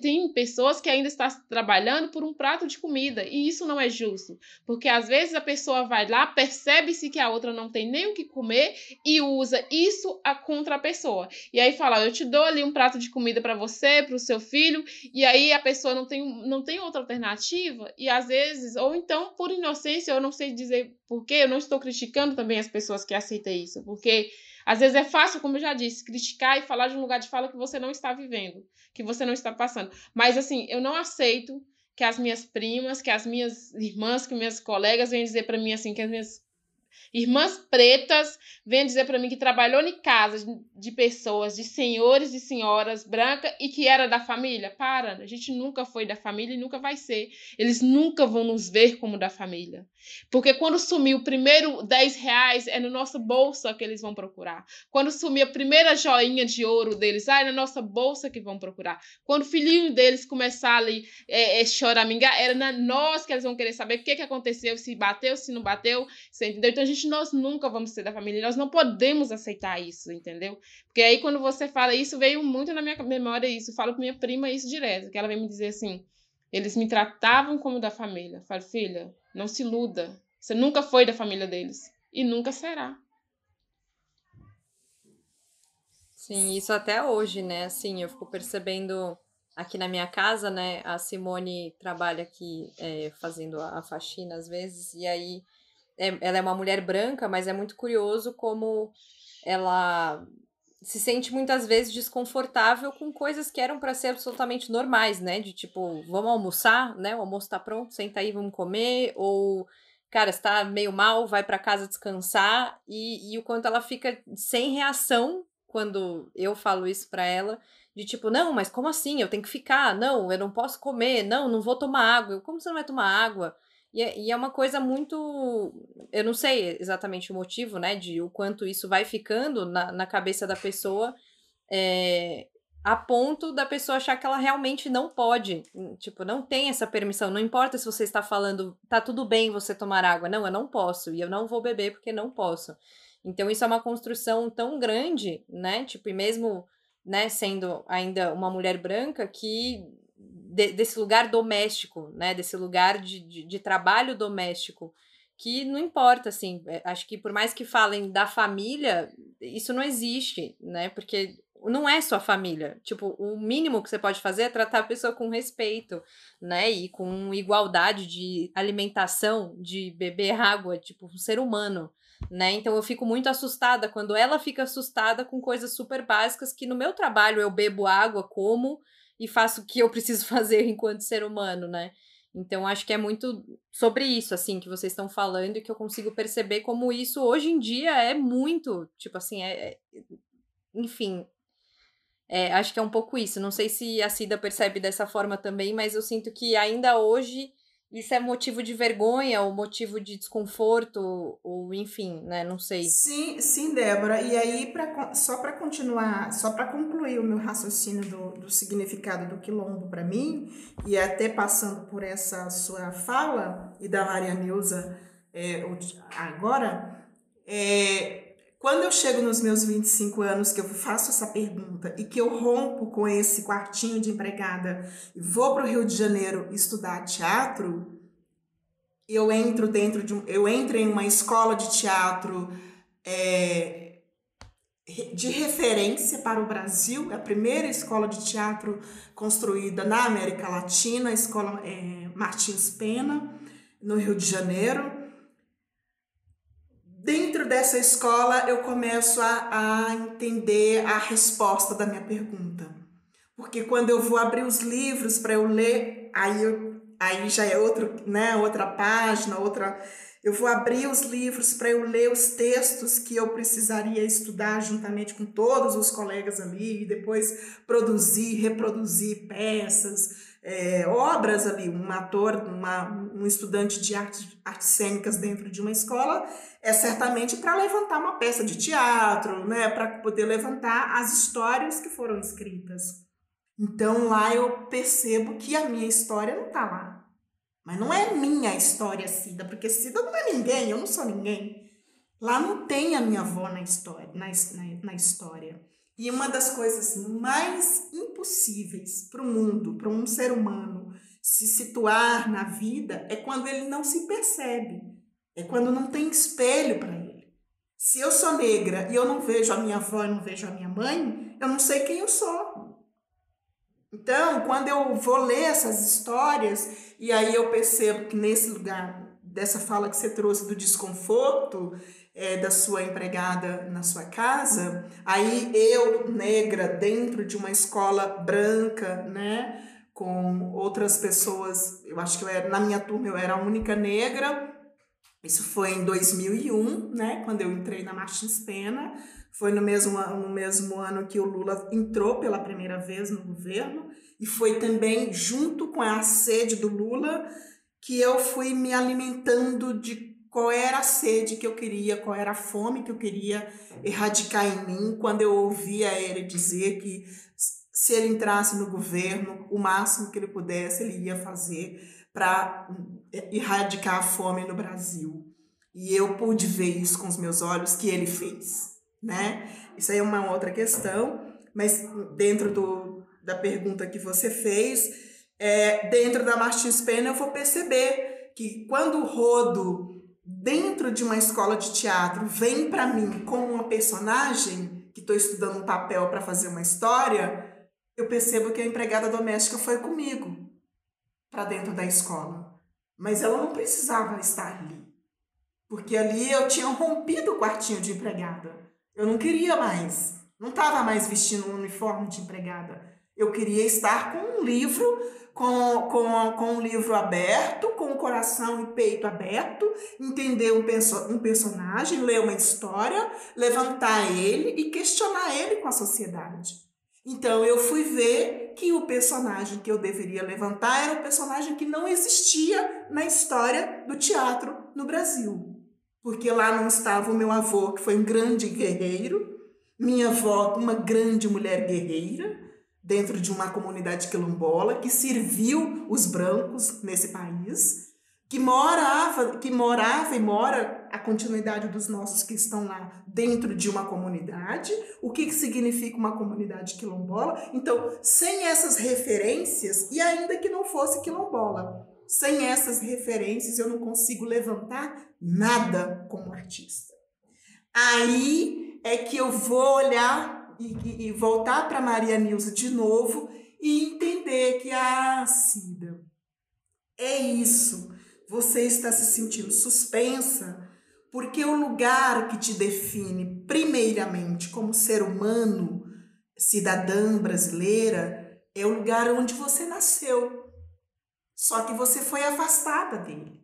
tem pessoas que ainda estão trabalhando por um prato de comida. E isso não é justo. Porque às vezes a pessoa vai lá, percebe-se que a outra não tem nem o que comer e usa isso a contra a pessoa. E aí fala: Eu te dou ali um prato de comida para você, para o seu filho. E aí a pessoa não tem, não tem outra alternativa. E às vezes, ou então por inocência, eu não sei dizer porquê, eu não estou criticando também as pessoas que aceitam isso. Porque. Às vezes é fácil, como eu já disse, criticar e falar de um lugar de fala que você não está vivendo, que você não está passando. Mas assim, eu não aceito que as minhas primas, que as minhas irmãs, que minhas colegas venham dizer para mim assim, que as minhas irmãs pretas venham dizer para mim que trabalhou em casa de pessoas, de senhores e senhoras brancas e que era da família. Para, a gente nunca foi da família e nunca vai ser. Eles nunca vão nos ver como da família. Porque quando sumir o primeiro 10 reais, é na nossa bolsa que eles vão procurar. Quando sumir a primeira joinha de ouro deles, ah, é na nossa bolsa que vão procurar. Quando o filhinho deles começar ali é, é, choramingar, era na nós que eles vão querer saber o que, que aconteceu, se bateu, se não bateu, você entendeu? Então a gente, nós nunca vamos ser da família, nós não podemos aceitar isso, entendeu? Porque aí quando você fala isso, veio muito na minha memória isso, eu falo com minha prima isso direto, que ela vem me dizer assim, eles me tratavam como da família. Eu falo, filha, não se iluda. Você nunca foi da família deles. E nunca será. Sim, isso até hoje, né? Assim, eu fico percebendo aqui na minha casa, né? A Simone trabalha aqui é, fazendo a faxina às vezes, e aí é, ela é uma mulher branca, mas é muito curioso como ela se sente muitas vezes desconfortável com coisas que eram para ser absolutamente normais, né? De tipo, vamos almoçar, né? O almoço tá pronto, senta aí, vamos comer, ou cara, está meio mal, vai para casa descansar, e, e o quanto ela fica sem reação quando eu falo isso para ela, de tipo, não, mas como assim? Eu tenho que ficar, não, eu não posso comer, não, não vou tomar água. Como você não vai tomar água? E é, e é uma coisa muito. Eu não sei exatamente o motivo, né, de o quanto isso vai ficando na, na cabeça da pessoa, é, a ponto da pessoa achar que ela realmente não pode. Tipo, não tem essa permissão. Não importa se você está falando, tá tudo bem você tomar água. Não, eu não posso. E eu não vou beber porque não posso. Então, isso é uma construção tão grande, né? Tipo, e mesmo né, sendo ainda uma mulher branca, que de, desse lugar doméstico, né? Desse lugar de, de, de, trabalho doméstico, que não importa, assim, acho que por mais que falem da família, isso não existe, né? Porque não é sua família. Tipo, o mínimo que você pode fazer é tratar a pessoa com respeito, né? E com igualdade de alimentação, de beber água, tipo, um ser humano, né? Então eu fico muito assustada quando ela fica assustada com coisas super básicas que no meu trabalho eu bebo água, como e faço o que eu preciso fazer enquanto ser humano, né? Então, acho que é muito sobre isso, assim, que vocês estão falando e que eu consigo perceber como isso hoje em dia é muito, tipo assim, é, é enfim, é, acho que é um pouco isso. Não sei se a Cida percebe dessa forma também, mas eu sinto que ainda hoje isso é motivo de vergonha ou motivo de desconforto ou enfim, né? Não sei. Sim, sim, Débora. E aí pra, só para continuar, só para concluir o meu raciocínio do, do significado do quilombo para mim e até passando por essa sua fala e da Maria Neuza é, agora, é, quando eu chego nos meus 25 anos, que eu faço essa pergunta e que eu rompo com esse quartinho de empregada e vou para o Rio de Janeiro estudar teatro, eu entro dentro de eu entro em uma escola de teatro é, de referência para o Brasil, é a primeira escola de teatro construída na América Latina, a escola é, Martins Pena, no Rio de Janeiro dessa escola eu começo a, a entender a resposta da minha pergunta. Porque quando eu vou abrir os livros para eu ler, aí, eu, aí já é outro, né, outra página, outra. Eu vou abrir os livros para eu ler os textos que eu precisaria estudar juntamente com todos os colegas ali, e depois produzir, reproduzir peças, é, obras ali, um ator, uma, um estudante de artes, artes cênicas dentro de uma escola, é certamente para levantar uma peça de teatro, né, para poder levantar as histórias que foram escritas. Então lá eu percebo que a minha história não está lá. Mas não é minha história, Cida, porque Cida não é ninguém, eu não sou ninguém. Lá não tem a minha avó na história. Na, na, na história. E uma das coisas mais impossíveis para o mundo, para um ser humano se situar na vida, é quando ele não se percebe. É quando não tem espelho para ele. Se eu sou negra e eu não vejo a minha avó e não vejo a minha mãe, eu não sei quem eu sou. Então, quando eu vou ler essas histórias, e aí eu percebo que nesse lugar, dessa fala que você trouxe do desconforto, é, da sua empregada na sua casa, aí eu, negra, dentro de uma escola branca, né, com outras pessoas, eu acho que eu era, na minha turma eu era a única negra, isso foi em 2001, né, quando eu entrei na Martins Pena, foi no mesmo, no mesmo ano que o Lula entrou pela primeira vez no governo, e foi também junto com a sede do Lula que eu fui me alimentando de qual era a sede que eu queria, qual era a fome que eu queria erradicar em mim quando eu ouvia ele dizer que se ele entrasse no governo, o máximo que ele pudesse ele ia fazer para erradicar a fome no Brasil. E eu pude ver isso com os meus olhos que ele fez, né? Isso aí é uma outra questão, mas dentro do, da pergunta que você fez, é, dentro da Martins Pena eu vou perceber que quando o Rodo dentro de uma escola de teatro vem para mim como uma personagem que estou estudando um papel para fazer uma história, eu percebo que a empregada doméstica foi comigo para dentro da escola. Mas ela não precisava estar ali. Porque ali eu tinha rompido o quartinho de empregada. Eu não queria mais. Não estava mais vestindo um uniforme de empregada. Eu queria estar com um livro com, com, com um livro aberto, com o coração e peito aberto, entender um, perso um personagem, ler uma história, levantar ele e questionar ele com a sociedade. Então eu fui ver que o personagem que eu deveria levantar era um personagem que não existia na história do teatro no Brasil. Porque lá não estava o meu avô, que foi um grande guerreiro, minha avó, uma grande mulher guerreira, dentro de uma comunidade quilombola que serviu os brancos nesse país, que morava, que morava e mora a continuidade dos nossos que estão lá dentro de uma comunidade. O que, que significa uma comunidade quilombola? Então, sem essas referências, e ainda que não fosse quilombola, sem essas referências eu não consigo levantar nada como artista. Aí é que eu vou olhar e, e voltar para Maria Nilza de novo e entender que, ah, Cida, é isso. Você está se sentindo suspensa porque o lugar que te define, primeiramente, como ser humano, cidadã brasileira, é o lugar onde você nasceu. Só que você foi afastada dele.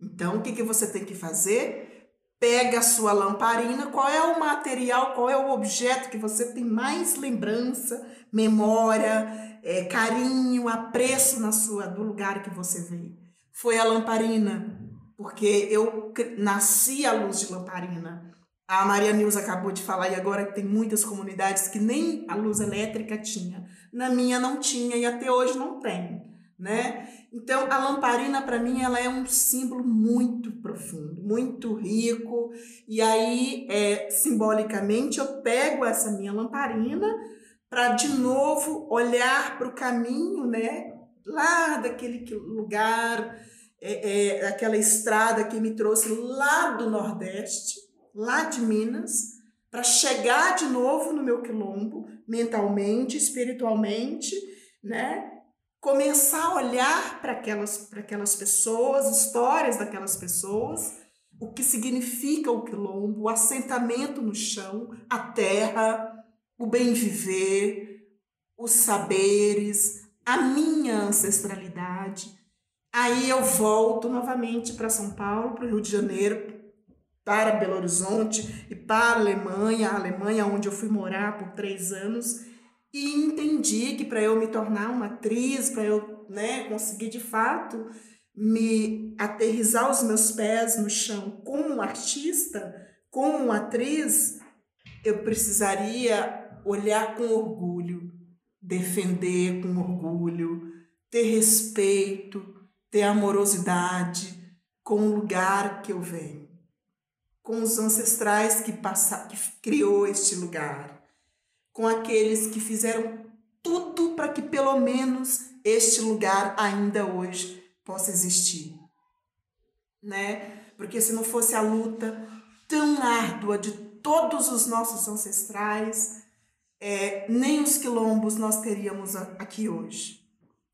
Então, o que, que você tem que fazer? Pega a sua lamparina, qual é o material, qual é o objeto que você tem mais lembrança, memória, é, carinho, apreço na sua do lugar que você veio. Foi a lamparina, porque eu nasci à luz de lamparina. A Maria Nilza acabou de falar e agora tem muitas comunidades que nem a luz elétrica tinha. Na minha não tinha e até hoje não tem, né? Então a lamparina para mim ela é um símbolo muito profundo, muito rico. E aí, é, simbolicamente, eu pego essa minha lamparina para de novo olhar para o caminho, né? Lá daquele lugar é, é, aquela estrada que me trouxe lá do Nordeste, lá de Minas, para chegar de novo no meu quilombo, mentalmente, espiritualmente, né? Começar a olhar para aquelas, aquelas pessoas, histórias daquelas pessoas, o que significa o quilombo, o assentamento no chão, a terra, o bem viver, os saberes, a minha ancestralidade. Aí eu volto novamente para São Paulo, para o Rio de Janeiro, para Belo Horizonte e para a Alemanha, a Alemanha onde eu fui morar por três anos, e entendi que para eu me tornar uma atriz, para eu né, conseguir de fato me aterrizar os meus pés no chão como artista, como atriz, eu precisaria olhar com orgulho, defender com orgulho, ter respeito, ter amorosidade com o lugar que eu venho, com os ancestrais que, passa, que criou este lugar, com aqueles que fizeram tudo para que pelo menos este lugar ainda hoje possa existir. Né? Porque se não fosse a luta tão árdua de todos os nossos ancestrais, é, nem os quilombos nós teríamos aqui hoje.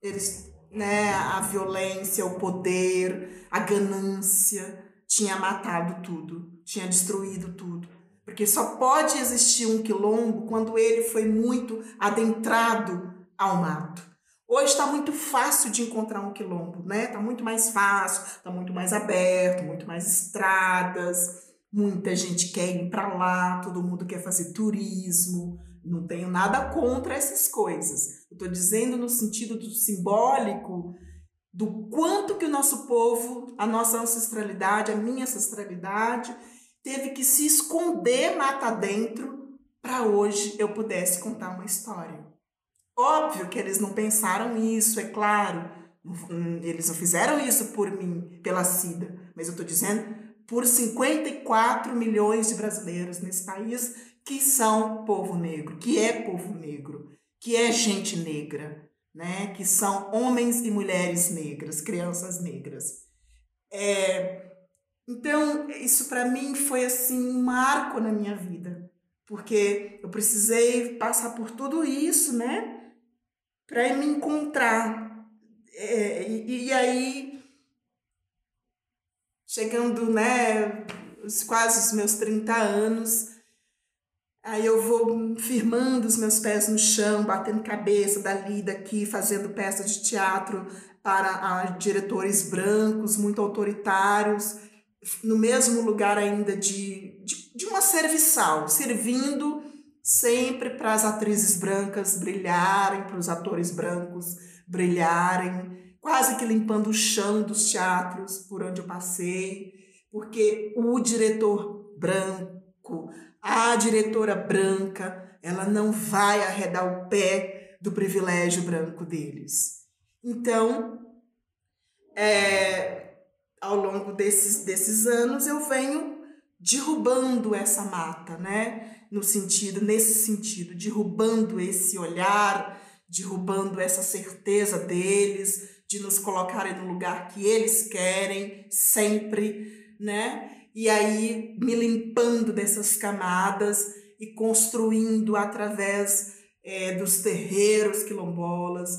Eles né, a violência, o poder, a ganância tinha matado tudo, tinha destruído tudo. Porque só pode existir um quilombo quando ele foi muito adentrado ao mato. Hoje está muito fácil de encontrar um quilombo, né? Está muito mais fácil, está muito mais aberto, muito mais estradas, muita gente quer ir para lá, todo mundo quer fazer turismo, não tenho nada contra essas coisas. Estou dizendo no sentido do simbólico do quanto que o nosso povo, a nossa ancestralidade, a minha ancestralidade, teve que se esconder mata dentro para hoje eu pudesse contar uma história. Óbvio que eles não pensaram isso, é claro. Eles não fizeram isso por mim, pela Cida, mas eu estou dizendo por 54 milhões de brasileiros nesse país que são povo negro, que é povo negro, que é gente negra, né? que são homens e mulheres negras, crianças negras. É, então, isso para mim foi assim um marco na minha vida, porque eu precisei passar por tudo isso, né, para me encontrar. É, e, e, aí, chegando, né, quase os meus 30 anos, Aí eu vou firmando os meus pés no chão, batendo cabeça dali, daqui, fazendo peça de teatro para diretores brancos, muito autoritários, no mesmo lugar ainda de, de, de uma serviçal, servindo sempre para as atrizes brancas brilharem, para os atores brancos brilharem, quase que limpando o chão dos teatros por onde eu passei, porque o diretor branco, a diretora branca, ela não vai arredar o pé do privilégio branco deles. Então, é, ao longo desses, desses anos, eu venho derrubando essa mata, né? No sentido, nesse sentido, derrubando esse olhar, derrubando essa certeza deles de nos colocarem no lugar que eles querem sempre, né? e aí me limpando dessas camadas e construindo através é, dos terreiros quilombolas,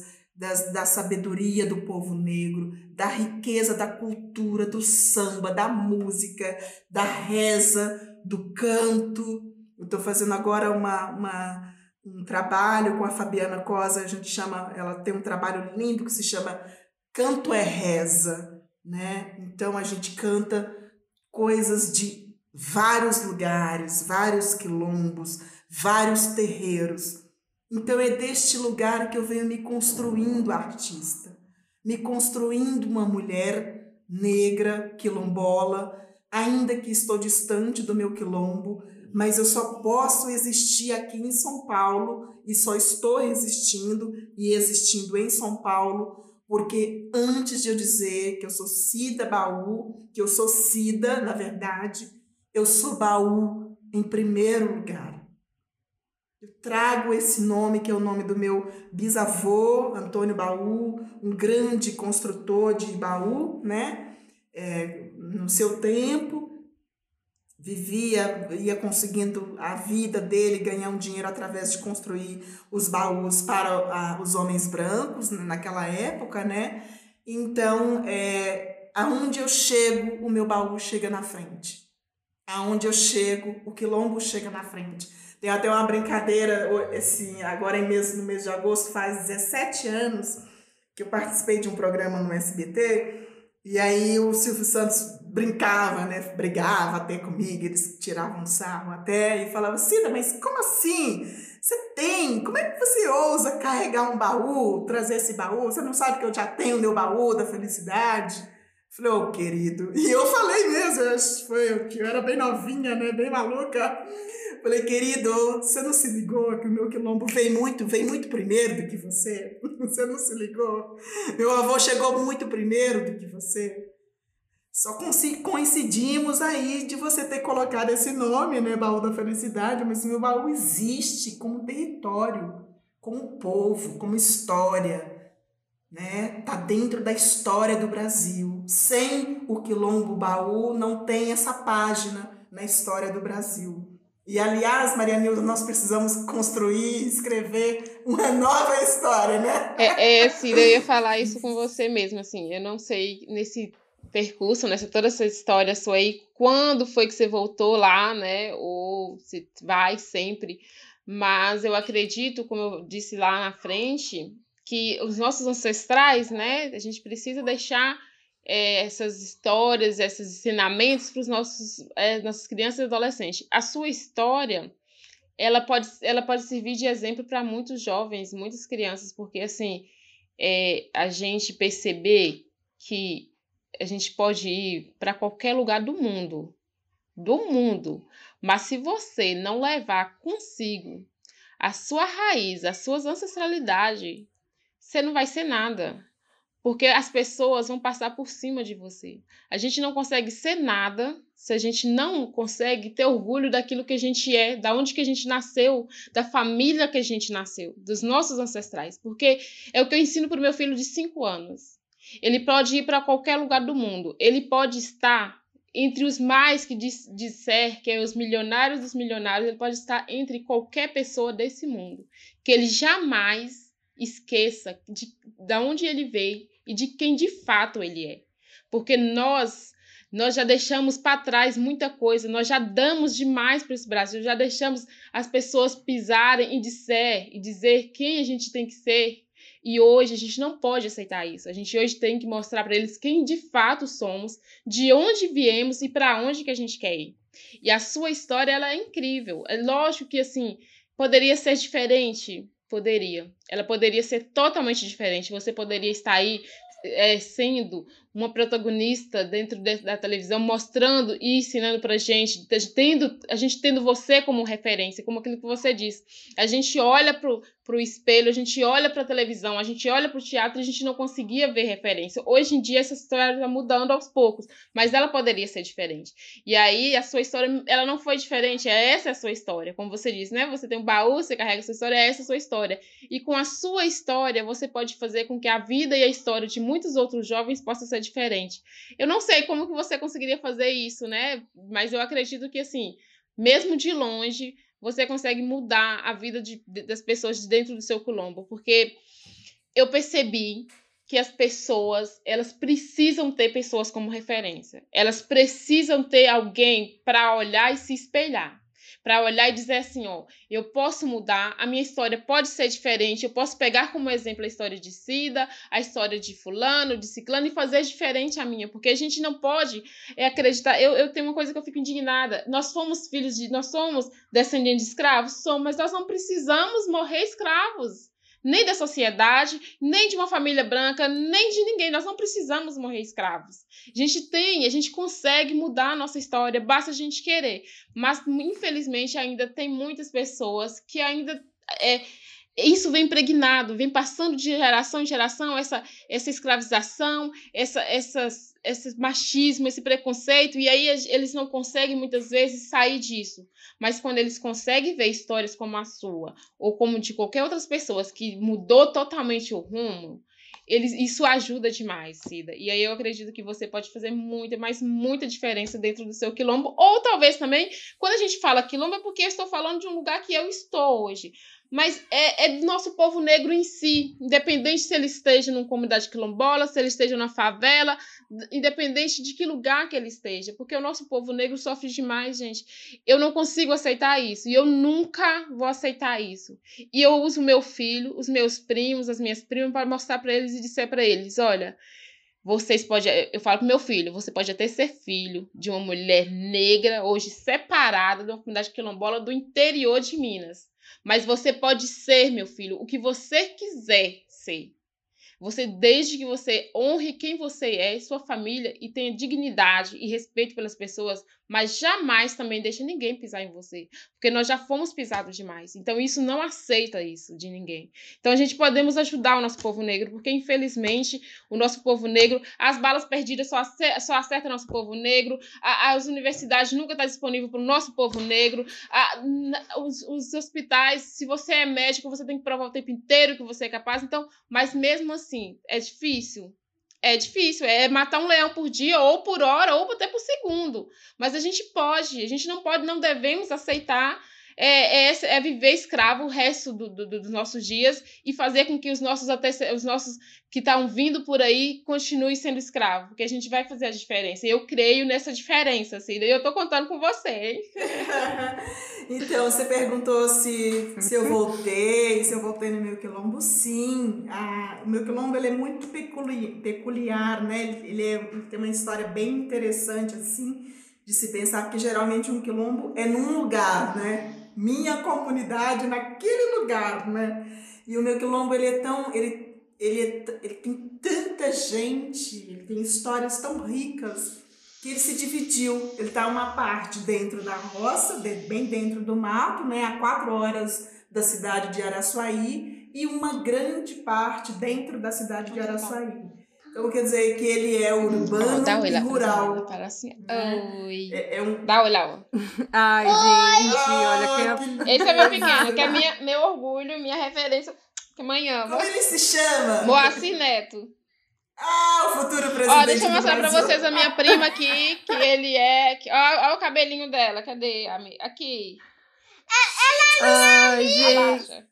das, da sabedoria do povo negro, da riqueza da cultura, do samba, da música, da reza, do canto. Eu estou fazendo agora uma, uma, um trabalho com a Fabiana Cosa, a gente chama, ela tem um trabalho lindo que se chama Canto é Reza, né? Então a gente canta coisas de vários lugares, vários quilombos, vários terreiros. Então é deste lugar que eu venho me construindo artista, me construindo uma mulher negra, quilombola, ainda que estou distante do meu quilombo, mas eu só posso existir aqui em São Paulo e só estou existindo e existindo em São Paulo porque antes de eu dizer que eu sou Cida Baú, que eu sou Cida, na verdade, eu sou Baú em primeiro lugar. Eu trago esse nome, que é o nome do meu bisavô, Antônio Baú, um grande construtor de baú, né? É, no seu tempo, vivia, ia conseguindo a vida dele, ganhar um dinheiro através de construir os baús para os homens brancos naquela época, né? Então, é, aonde eu chego, o meu baú chega na frente. Aonde eu chego, o quilombo chega na frente. Tem até uma brincadeira, assim, agora em mês, no mês de agosto, faz 17 anos que eu participei de um programa no SBT, e aí o Silvio Santos brincava, né? Brigava até comigo, eles tiravam sarro até e falavam, Cida, mas como assim? Você tem? Como é que você ousa carregar um baú, trazer esse baú? Você não sabe que eu já tenho meu baú da felicidade? Falei, ô oh, querido. E eu falei mesmo, eu foi que eu era bem novinha, né? Bem maluca. Falei, querido, você não se ligou que o meu quilombo vem muito, vem muito primeiro do que você? Você não se ligou? Meu avô chegou muito primeiro do que você. Só coincidimos aí de você ter colocado esse nome, né, Baú da Felicidade, mas meu baú existe como território, como povo, como história, né? Tá dentro da história do Brasil. Sem o quilombo baú não tem essa página na história do Brasil. E aliás, Maria Nilda, nós precisamos construir, escrever uma nova história, né? É, é sim, eu ia falar isso com você mesmo, assim, eu não sei nesse percurso, nessa toda essa história sua aí, quando foi que você voltou lá, né? Ou se vai sempre. Mas eu acredito, como eu disse lá na frente, que os nossos ancestrais, né? A gente precisa deixar é, essas histórias, esses ensinamentos para os nossos é, nossas crianças e adolescentes. A sua história, ela pode, ela pode servir de exemplo para muitos jovens, muitas crianças, porque assim é, a gente perceber que a gente pode ir para qualquer lugar do mundo, do mundo, mas se você não levar consigo a sua raiz, a sua ancestralidade, você não vai ser nada. Porque as pessoas vão passar por cima de você. A gente não consegue ser nada se a gente não consegue ter orgulho daquilo que a gente é, da onde que a gente nasceu, da família que a gente nasceu, dos nossos ancestrais. Porque é o que eu ensino para o meu filho de 5 anos. Ele pode ir para qualquer lugar do mundo. Ele pode estar entre os mais que disser que é os milionários dos milionários, ele pode estar entre qualquer pessoa desse mundo. Que ele jamais esqueça de, de onde ele veio e de quem de fato ele é. Porque nós nós já deixamos para trás muita coisa, nós já damos demais para esse Brasil, já deixamos as pessoas pisarem e dizer, e dizer quem a gente tem que ser e hoje a gente não pode aceitar isso. A gente hoje tem que mostrar para eles quem de fato somos, de onde viemos e para onde que a gente quer ir. E a sua história ela é incrível. É lógico que assim poderia ser diferente, poderia. Ela poderia ser totalmente diferente. Você poderia estar aí é, sendo uma protagonista dentro de, da televisão, mostrando e ensinando pra gente, tendo, a gente tendo você como referência, como aquilo que você disse. A gente olha pro, pro espelho, a gente olha pra televisão, a gente olha pro teatro e a gente não conseguia ver referência. Hoje em dia essa história está mudando aos poucos, mas ela poderia ser diferente. E aí a sua história, ela não foi diferente, é essa é a sua história, como você disse, né? Você tem um baú, você carrega a sua história, é essa a sua história. E com a sua história, você pode fazer com que a vida e a história de muitos outros jovens possa ser diferente. Eu não sei como que você conseguiria fazer isso, né? Mas eu acredito que assim, mesmo de longe, você consegue mudar a vida de, de, das pessoas dentro do seu quilombo, porque eu percebi que as pessoas, elas precisam ter pessoas como referência. Elas precisam ter alguém para olhar e se espelhar para olhar e dizer assim, ó, eu posso mudar, a minha história pode ser diferente, eu posso pegar como exemplo a história de Cida, a história de fulano, de ciclano e fazer diferente a minha, porque a gente não pode é, acreditar, eu, eu tenho uma coisa que eu fico indignada, nós fomos filhos de, nós somos descendentes de escravos, somos, mas nós não precisamos morrer escravos, nem da sociedade, nem de uma família branca, nem de ninguém. Nós não precisamos morrer escravos. A gente tem, a gente consegue mudar a nossa história, basta a gente querer. Mas, infelizmente, ainda tem muitas pessoas que ainda. É, isso vem impregnado, vem passando de geração em geração, essa, essa escravização, essa, essas, esse machismo, esse preconceito, e aí eles não conseguem muitas vezes sair disso. Mas quando eles conseguem ver histórias como a sua, ou como de qualquer outras pessoas que mudou totalmente o rumo, eles, isso ajuda demais, Cida. E aí eu acredito que você pode fazer muita, mas muita diferença dentro do seu quilombo. Ou talvez também, quando a gente fala quilombo, é porque eu estou falando de um lugar que eu estou hoje mas é, é, do nosso povo negro em si, independente se ele esteja numa comunidade quilombola, se ele esteja na favela, independente de que lugar que ele esteja, porque o nosso povo negro sofre demais, gente. Eu não consigo aceitar isso e eu nunca vou aceitar isso. E eu uso meu filho, os meus primos, as minhas primas para mostrar para eles e dizer para eles, olha, vocês podem, eu falo pro meu filho, você pode até ser filho de uma mulher negra hoje separada de uma comunidade quilombola do interior de Minas. Mas você pode ser, meu filho, o que você quiser ser. Você, desde que você honre quem você é sua família e tenha dignidade e respeito pelas pessoas, mas jamais também deixe ninguém pisar em você, porque nós já fomos pisados demais. Então isso não aceita isso de ninguém. Então a gente podemos ajudar o nosso povo negro, porque infelizmente o nosso povo negro, as balas perdidas só, acerta, só nosso povo negro, as universidades nunca estão tá disponível para o nosso povo negro, a, os, os hospitais, se você é médico, você tem que provar o tempo inteiro que você é capaz. Então, mas mesmo assim, é difícil é difícil, é matar um leão por dia, ou por hora, ou até por segundo. Mas a gente pode, a gente não pode, não devemos aceitar é, é, é, viver escravo o resto do, do, dos nossos dias e fazer com que os nossos, os nossos que estão vindo por aí continuem sendo escravos, porque a gente vai fazer a diferença. Eu creio nessa diferença, assim, e eu estou contando com você, hein? então, você perguntou se, se eu voltei, se eu voltei no meu quilombo. Sim, a, o meu quilombo ele é muito peculiar, né? Ele, é, ele tem uma história bem interessante, assim, de se pensar, porque geralmente um quilombo é num lugar, né? Minha comunidade naquele lugar, né? E o meu quilombo, ele é tão, ele, ele, é, ele tem tanta gente, ele tem histórias tão ricas que ele se dividiu. Ele está uma parte dentro da roça, bem dentro do mato, né, a quatro horas da cidade de Araçuaí, e uma grande parte dentro da cidade de Araçuaí. Então quer dizer que ele é urbano oh, e rural. Para assim. Oi. É, é um... Dá oi lá. Ai, Oi. gente, olha que... Esse é meu pequeno, que é minha, meu orgulho, minha referência. Que manhã. Como ele se chama? Moacir Neto. Ah, o futuro presidente. Ó, deixa eu mostrar pra vocês a minha prima aqui, que ele é. Que, ó, ó o cabelinho dela. Cadê? Aqui. É, ela é minha Ai, amiga. Abaixa.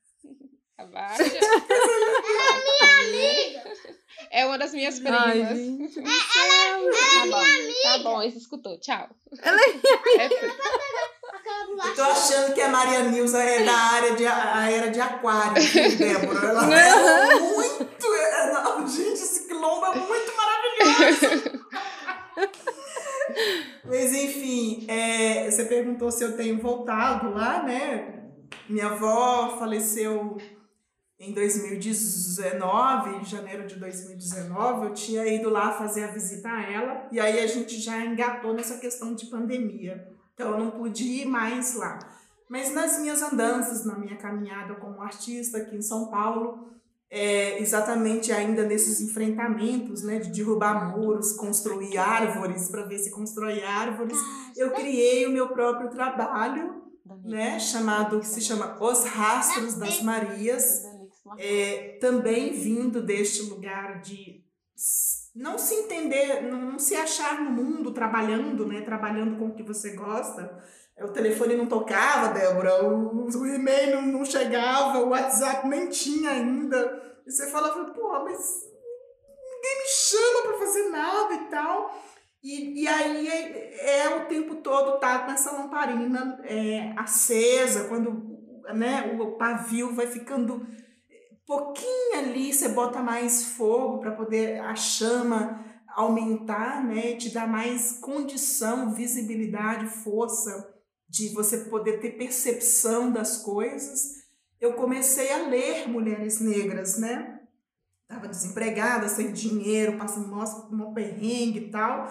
Abaixa. ela é minha amiga. É uma das minhas primas. Ai, gente, ela, ela, ela tá é bom, minha amiga. Tá bom, esse escutou. Tchau. Ela é minha amiga. Eu tô achando que a Maria Nilza é da área de, a era de aquário, Débora. Ela é muito... É, não, gente, esse quilombo é muito maravilhoso. Mas enfim, é, você perguntou se eu tenho voltado lá, né? Minha avó faleceu em 2019, em janeiro de 2019, eu tinha ido lá fazer a visita a ela e aí a gente já engatou nessa questão de pandemia. Então eu não pude ir mais lá. Mas nas minhas andanças, na minha caminhada como artista aqui em São Paulo, é, exatamente ainda nesses enfrentamentos, né, de derrubar muros, construir árvores para ver se constrói árvores, eu criei o meu próprio trabalho, né, chamado que se chama Os Rastros das Marias é, também vindo deste lugar de não se entender, não se achar no mundo trabalhando, né? Trabalhando com o que você gosta. O telefone não tocava, Débora, o, o e-mail não, chegava, o WhatsApp nem tinha ainda. E você falava, pô, mas ninguém me chama para fazer nada e tal. E, e aí é, é o tempo todo tá com essa lamparina é, acesa, quando né, o pavio vai ficando pouquinho ali, você bota mais fogo para poder a chama aumentar, né, te dar mais condição, visibilidade, força de você poder ter percepção das coisas. Eu comecei a ler mulheres negras, né? Tava desempregada, sem dinheiro, passando nossa, um perrengue e tal.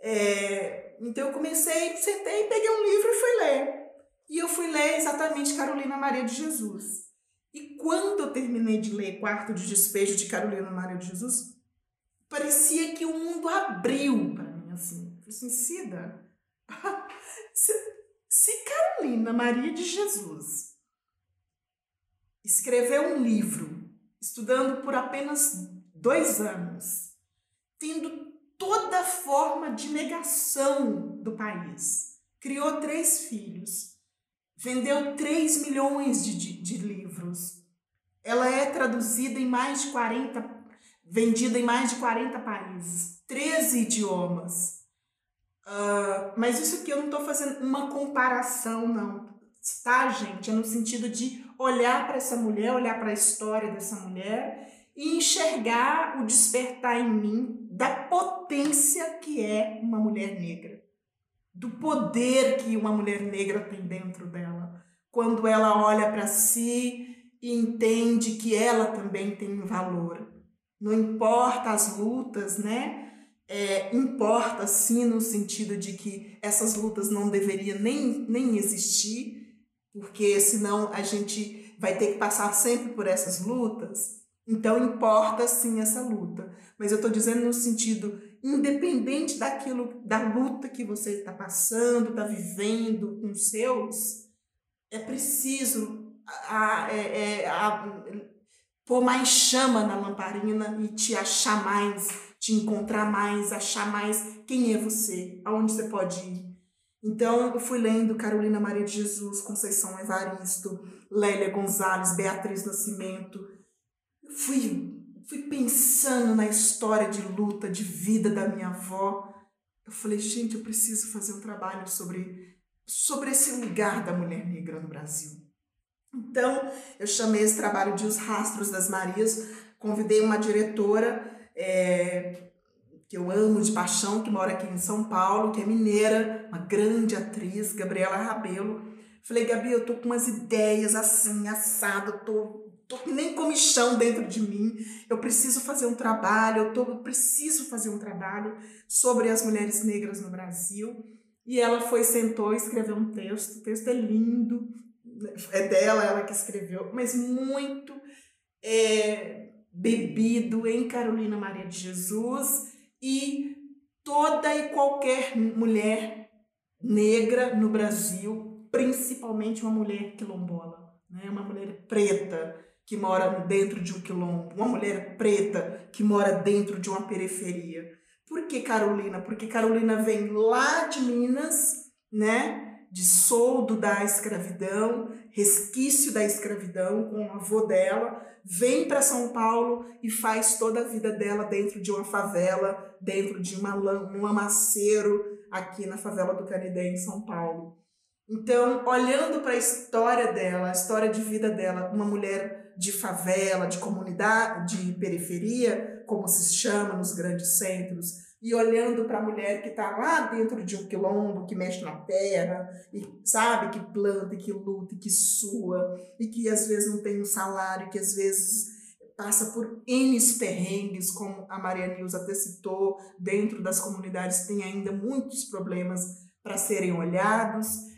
É, então eu comecei, sentei, peguei um livro e fui ler. E eu fui ler exatamente Carolina Maria de Jesus. E quando eu terminei de ler Quarto de Despejo de Carolina Maria de Jesus, parecia que o mundo abriu para mim, assim. Falei assim, Cida, se, se Carolina Maria de Jesus escreveu um livro, estudando por apenas dois anos, tendo toda forma de negação do país, criou três filhos, vendeu 3 milhões de, de, de, livros. Ela é traduzida em mais de 40, vendida em mais de 40 países, 13 idiomas. Uh, mas isso aqui eu não estou fazendo uma comparação, não. Tá, gente? É no sentido de olhar para essa mulher, olhar para a história dessa mulher e enxergar o despertar em mim da potência que é uma mulher negra do poder que uma mulher negra tem dentro dela. Quando ela olha para si e entende que ela também tem valor. Não importa as lutas, né? É, importa sim no sentido de que essas lutas não deveriam nem, nem existir, porque senão a gente vai ter que passar sempre por essas lutas. Então importa sim essa luta. Mas eu estou dizendo no sentido independente daquilo, da luta que você está passando, está vivendo com os seus, é preciso a, é, é, a, pôr mais chama na lamparina e te achar mais, te encontrar mais, achar mais quem é você, aonde você pode ir. Então, eu fui lendo Carolina Maria de Jesus, Conceição Evaristo, Lélia Gonzalez, Beatriz Nascimento. Fui fui pensando na história de luta, de vida da minha avó. Eu falei, gente, eu preciso fazer um trabalho sobre, sobre esse lugar da mulher negra no Brasil. Então, eu chamei esse trabalho de Os Rastros das Marias, convidei uma diretora é, que eu amo de paixão, que mora aqui em São Paulo, que é mineira, uma grande atriz, Gabriela Rabelo. Falei, Gabi, eu tô com umas ideias assim, assado, tô tô nem comichão dentro de mim. Eu preciso fazer um trabalho, eu, tô, eu preciso fazer um trabalho sobre as mulheres negras no Brasil. E ela foi, sentou e escreveu um texto. O texto é lindo, é dela, ela que escreveu, mas muito é, bebido em Carolina Maria de Jesus e toda e qualquer mulher negra no Brasil, principalmente uma mulher quilombola, né? uma mulher preta, que mora dentro de um quilombo, uma mulher preta que mora dentro de uma periferia. Por que Carolina? Porque Carolina vem lá de Minas, né? De soldo da escravidão, resquício da escravidão com o avô dela, vem para São Paulo e faz toda a vida dela dentro de uma favela, dentro de uma, um lamaceiro aqui na favela do Canidé, em São Paulo. Então, olhando para a história dela, a história de vida dela, uma mulher de favela, de comunidade, de periferia, como se chama nos grandes centros, e olhando para a mulher que está lá dentro de um quilombo, que mexe na terra, e sabe, que planta, que luta, que sua, e que às vezes não tem um salário, que às vezes passa por N perrengues, como a Maria Nilza até citou, dentro das comunidades tem ainda muitos problemas para serem olhados.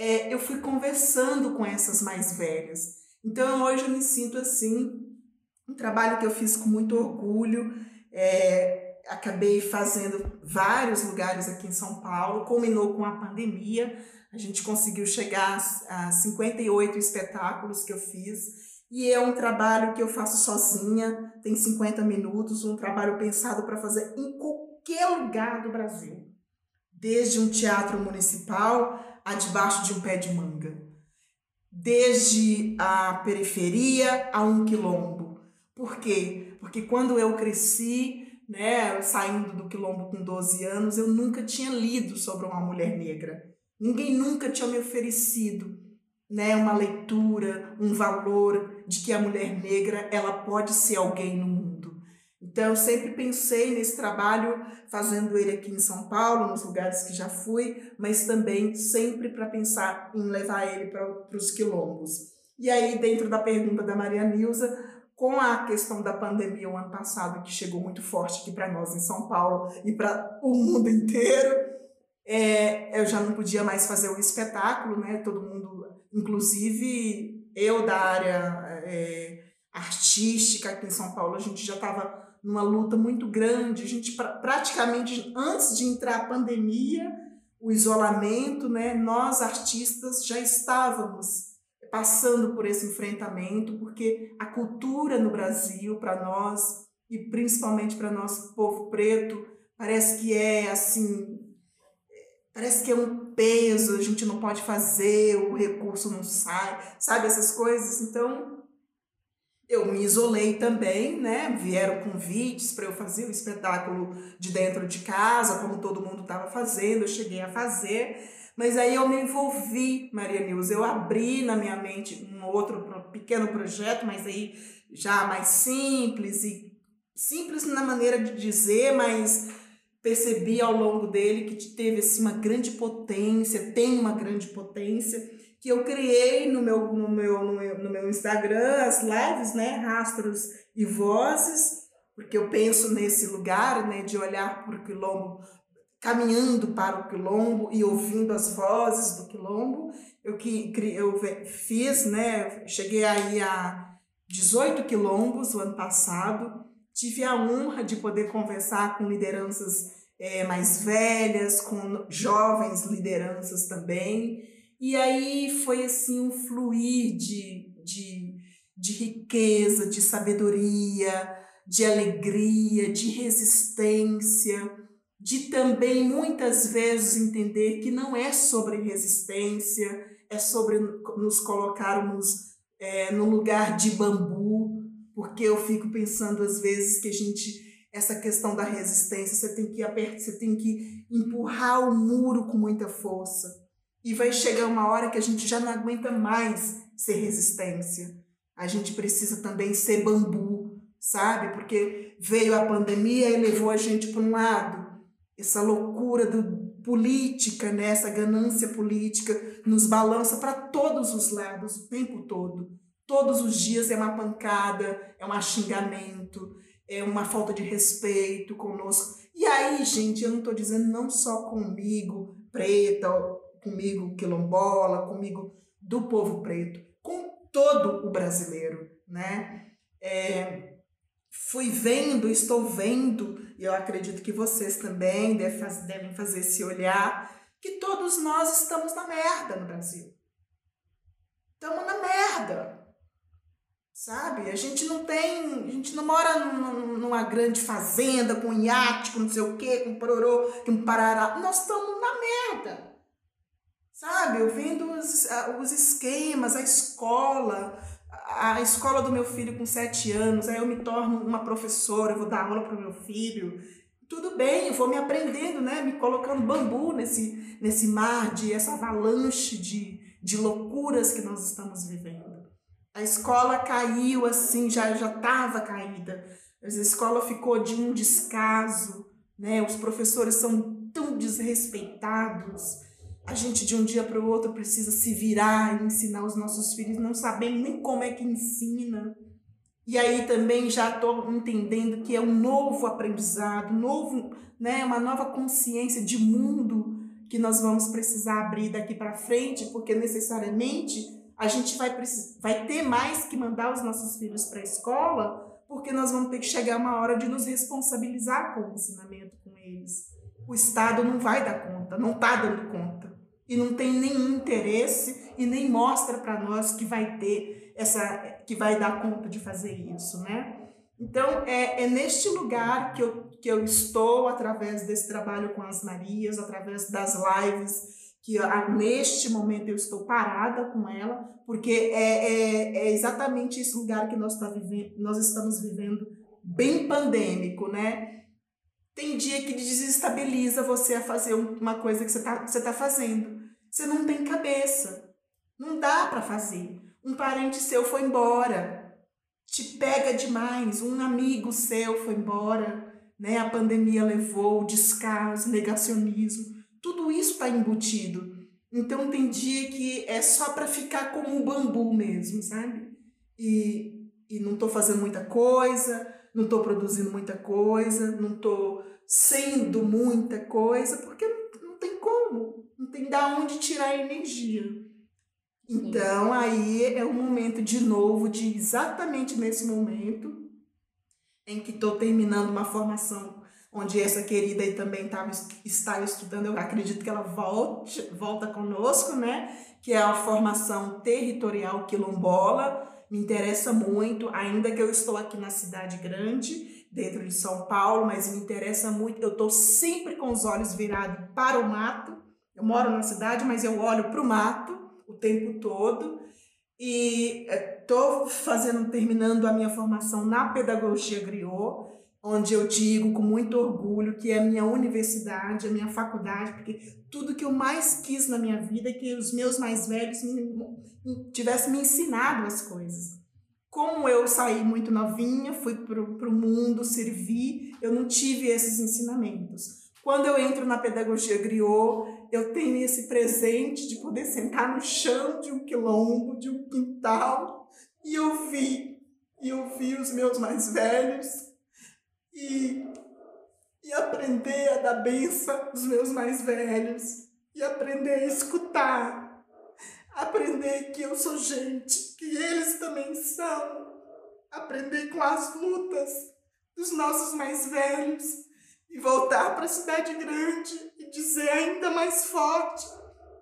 É, eu fui conversando com essas mais velhas. Então hoje eu me sinto assim, um trabalho que eu fiz com muito orgulho, é, acabei fazendo vários lugares aqui em São Paulo, culminou com a pandemia, a gente conseguiu chegar a 58 espetáculos que eu fiz. E é um trabalho que eu faço sozinha, tem 50 minutos, um trabalho pensado para fazer em qualquer lugar do Brasil. Desde um teatro municipal a debaixo de um pé de manga. Desde a periferia a um quilombo. Por quê? Porque quando eu cresci, né, saindo do quilombo com 12 anos, eu nunca tinha lido sobre uma mulher negra. Ninguém nunca tinha me oferecido né, uma leitura, um valor de que a mulher negra ela pode ser alguém no mundo. Então eu sempre pensei nesse trabalho, fazendo ele aqui em São Paulo, nos lugares que já fui, mas também sempre para pensar em levar ele para os quilombos. E aí, dentro da pergunta da Maria Nilza, com a questão da pandemia o ano passado, que chegou muito forte aqui para nós em São Paulo e para o mundo inteiro, é, eu já não podia mais fazer o espetáculo, né? Todo mundo Inclusive, eu da área é, artística aqui em São Paulo, a gente já estava numa luta muito grande. A gente pra, praticamente antes de entrar a pandemia, o isolamento, né, nós artistas já estávamos passando por esse enfrentamento, porque a cultura no Brasil, para nós, e principalmente para nosso povo preto, parece que é assim Parece que é um peso, a gente não pode fazer, o recurso não sai, sabe essas coisas? Então, eu me isolei também, né? Vieram convites para eu fazer o espetáculo de dentro de casa, como todo mundo estava fazendo, eu cheguei a fazer. Mas aí eu me envolvi, Maria Nilza, eu abri na minha mente um outro pequeno projeto, mas aí já mais simples e simples na maneira de dizer, mas percebi ao longo dele que teve assim, uma grande potência, tem uma grande potência, que eu criei no meu, no meu, no meu, no meu Instagram as lives, né, rastros e vozes, porque eu penso nesse lugar, né, de olhar para o quilombo, caminhando para o quilombo e ouvindo as vozes do quilombo. Eu que eu fiz, né, cheguei aí a 18 quilombos o ano passado, Tive a honra de poder conversar com lideranças é, mais velhas, com jovens lideranças também. E aí foi assim um fluir de, de, de riqueza, de sabedoria, de alegria, de resistência, de também muitas vezes entender que não é sobre resistência, é sobre nos colocarmos é, no lugar de bambu, porque eu fico pensando às vezes que a gente essa questão da resistência, você tem que apertar, você tem que empurrar o muro com muita força. E vai chegar uma hora que a gente já não aguenta mais ser resistência. A gente precisa também ser bambu, sabe? Porque veio a pandemia e levou a gente para um lado. Essa loucura do política, né? essa ganância política nos balança para todos os lados o tempo todo. Todos os dias é uma pancada, é um xingamento, é uma falta de respeito conosco. E aí, gente, eu não estou dizendo não só comigo, preta, comigo, quilombola, comigo do povo preto, com todo o brasileiro, né? É, fui vendo, estou vendo, e eu acredito que vocês também devem fazer esse olhar, que todos nós estamos na merda no Brasil. Estamos na merda. Sabe? A gente não tem. A gente não mora numa grande fazenda com iate, com não sei o quê, com pororô, com parará. Nós estamos na merda. Sabe? Eu vendo os, os esquemas, a escola, a escola do meu filho com sete anos, aí eu me torno uma professora, eu vou dar aula para o meu filho. Tudo bem, eu vou me aprendendo, né? Me colocando bambu nesse, nesse mar de essa avalanche de, de loucuras que nós estamos vivendo. A escola caiu assim, já já estava caída. A escola ficou de um descaso, né? Os professores são tão desrespeitados. A gente de um dia para o outro precisa se virar e ensinar os nossos filhos, não sabendo nem como é que ensina. E aí também já estou entendendo que é um novo aprendizado, novo, né, uma nova consciência de mundo que nós vamos precisar abrir daqui para frente, porque necessariamente a gente vai, vai ter mais que mandar os nossos filhos para a escola, porque nós vamos ter que chegar uma hora de nos responsabilizar com o ensinamento com eles. O Estado não vai dar conta, não está dando conta. E não tem nenhum interesse e nem mostra para nós que vai ter essa que vai dar conta de fazer isso, né? Então é, é neste lugar que eu, que eu estou através desse trabalho com as Marias, através das lives que neste momento eu estou parada com ela, porque é, é, é exatamente esse lugar que nós, tá vivendo, nós estamos vivendo, bem pandêmico, né? Tem dia que desestabiliza você a fazer uma coisa que você está você tá fazendo. Você não tem cabeça. Não dá para fazer. Um parente seu foi embora. Te pega demais. Um amigo seu foi embora. Né? A pandemia levou descaso, negacionismo. Tudo isso está embutido. Então tem dia que é só para ficar como um bambu mesmo, sabe? E, e não estou fazendo muita coisa, não estou produzindo muita coisa, não estou sendo muita coisa, porque não, não tem como, não tem da onde tirar energia. Então aí é o momento de novo, de exatamente nesse momento em que estou terminando uma formação onde essa querida aí também tava, está estudando, eu acredito que ela volte, volta conosco, né? Que é a formação territorial quilombola, me interessa muito, ainda que eu estou aqui na cidade grande, dentro de São Paulo, mas me interessa muito, eu estou sempre com os olhos virados para o mato, eu moro na cidade, mas eu olho para o mato o tempo todo, e estou fazendo, terminando a minha formação na pedagogia griot, onde eu digo com muito orgulho que é a minha universidade, a minha faculdade, porque tudo que eu mais quis na minha vida é que os meus mais velhos me, tivessem me ensinado as coisas. Como eu saí muito novinha, fui para o mundo servir, eu não tive esses ensinamentos. Quando eu entro na pedagogia griot, eu tenho esse presente de poder sentar no chão de um quilombo, de um quintal, e ouvir, e ouvir os meus mais velhos e, e aprender a dar benção aos meus mais velhos e aprender a escutar. Aprender que eu sou gente, que eles também são. Aprender com as lutas dos nossos mais velhos e voltar para a cidade grande e dizer ainda mais forte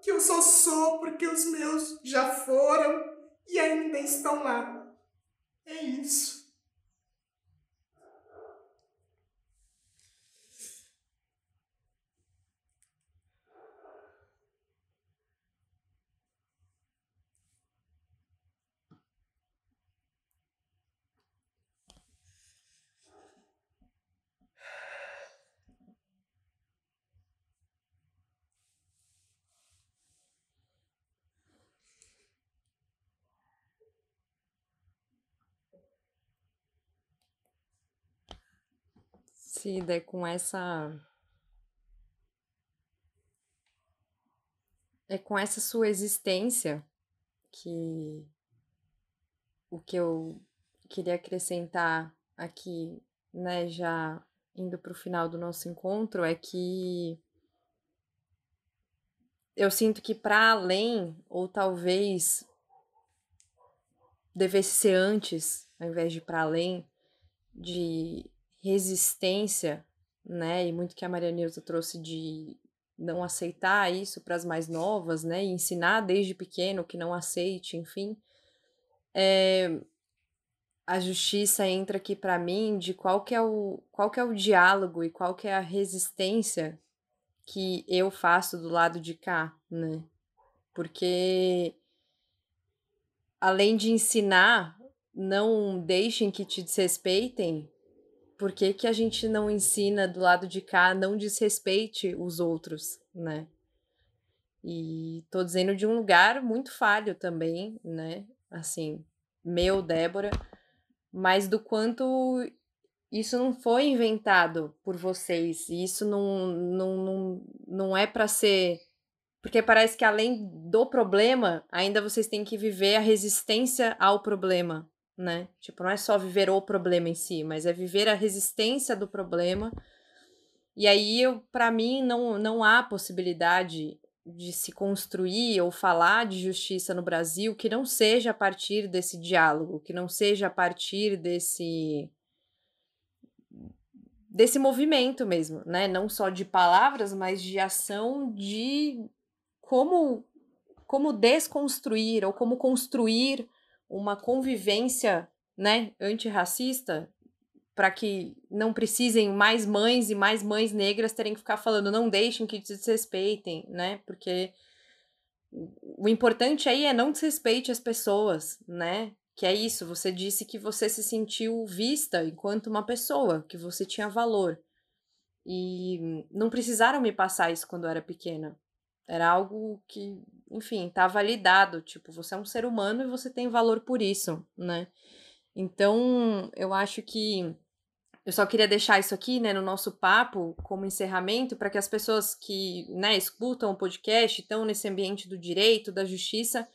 que eu só sou porque os meus já foram e ainda estão lá. É isso. Cida, é com essa. É com essa sua existência que o que eu queria acrescentar aqui, né, já indo para o final do nosso encontro, é que eu sinto que para além, ou talvez devesse ser antes, ao invés de para além, de resistência, né? E muito que a Maria Neuza trouxe de não aceitar isso para as mais novas, né? E ensinar desde pequeno que não aceite, enfim. É, a justiça entra aqui para mim de qual que é o qual que é o diálogo e qual que é a resistência que eu faço do lado de cá, né? Porque além de ensinar, não deixem que te desrespeitem, por que, que a gente não ensina do lado de cá, não desrespeite os outros, né? E tô dizendo de um lugar muito falho também, né? Assim, meu, Débora, mas do quanto isso não foi inventado por vocês, isso não, não, não, não é para ser. Porque parece que além do problema, ainda vocês têm que viver a resistência ao problema, né? Tipo, não é só viver o problema em si, mas é viver a resistência do problema. E aí, para mim, não, não há possibilidade de se construir ou falar de justiça no Brasil que não seja a partir desse diálogo, que não seja a partir desse desse movimento mesmo, né? Não só de palavras, mas de ação de como como desconstruir ou como construir uma convivência, né, antirracista para que não precisem mais mães e mais mães negras terem que ficar falando não deixem que desrespeitem, né? Porque o importante aí é não desrespeite as pessoas, né? Que é isso, você disse que você se sentiu vista enquanto uma pessoa, que você tinha valor. E não precisaram me passar isso quando eu era pequena. Era algo que, enfim, tá validado. Tipo, você é um ser humano e você tem valor por isso, né? Então, eu acho que eu só queria deixar isso aqui, né, no nosso papo, como encerramento, para que as pessoas que, né, escutam o podcast, estão nesse ambiente do direito, da justiça,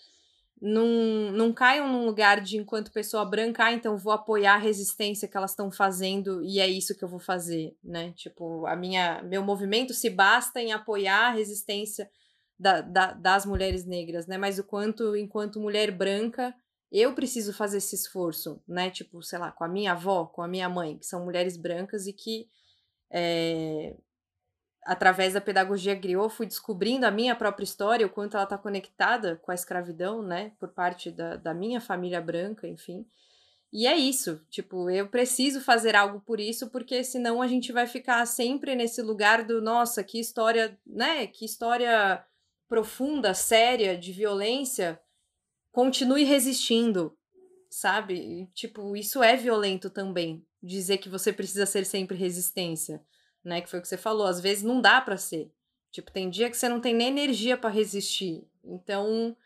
não, não caiam num lugar de, enquanto pessoa branca, ah, então vou apoiar a resistência que elas estão fazendo e é isso que eu vou fazer, né? Tipo, a minha, meu movimento se basta em apoiar a resistência da, da, das mulheres negras, né? Mas o quanto, enquanto mulher branca, eu preciso fazer esse esforço, né? Tipo, sei lá, com a minha avó, com a minha mãe, que são mulheres brancas e que, é, através da pedagogia griot, fui descobrindo a minha própria história, o quanto ela está conectada com a escravidão, né? Por parte da, da minha família branca, enfim. E é isso, tipo, eu preciso fazer algo por isso, porque senão a gente vai ficar sempre nesse lugar do, nossa, que história, né? Que história profunda, séria, de violência continue resistindo, sabe? Tipo, isso é violento também. Dizer que você precisa ser sempre resistência, né? Que foi o que você falou. Às vezes não dá para ser. Tipo, tem dia que você não tem nem energia para resistir. Então,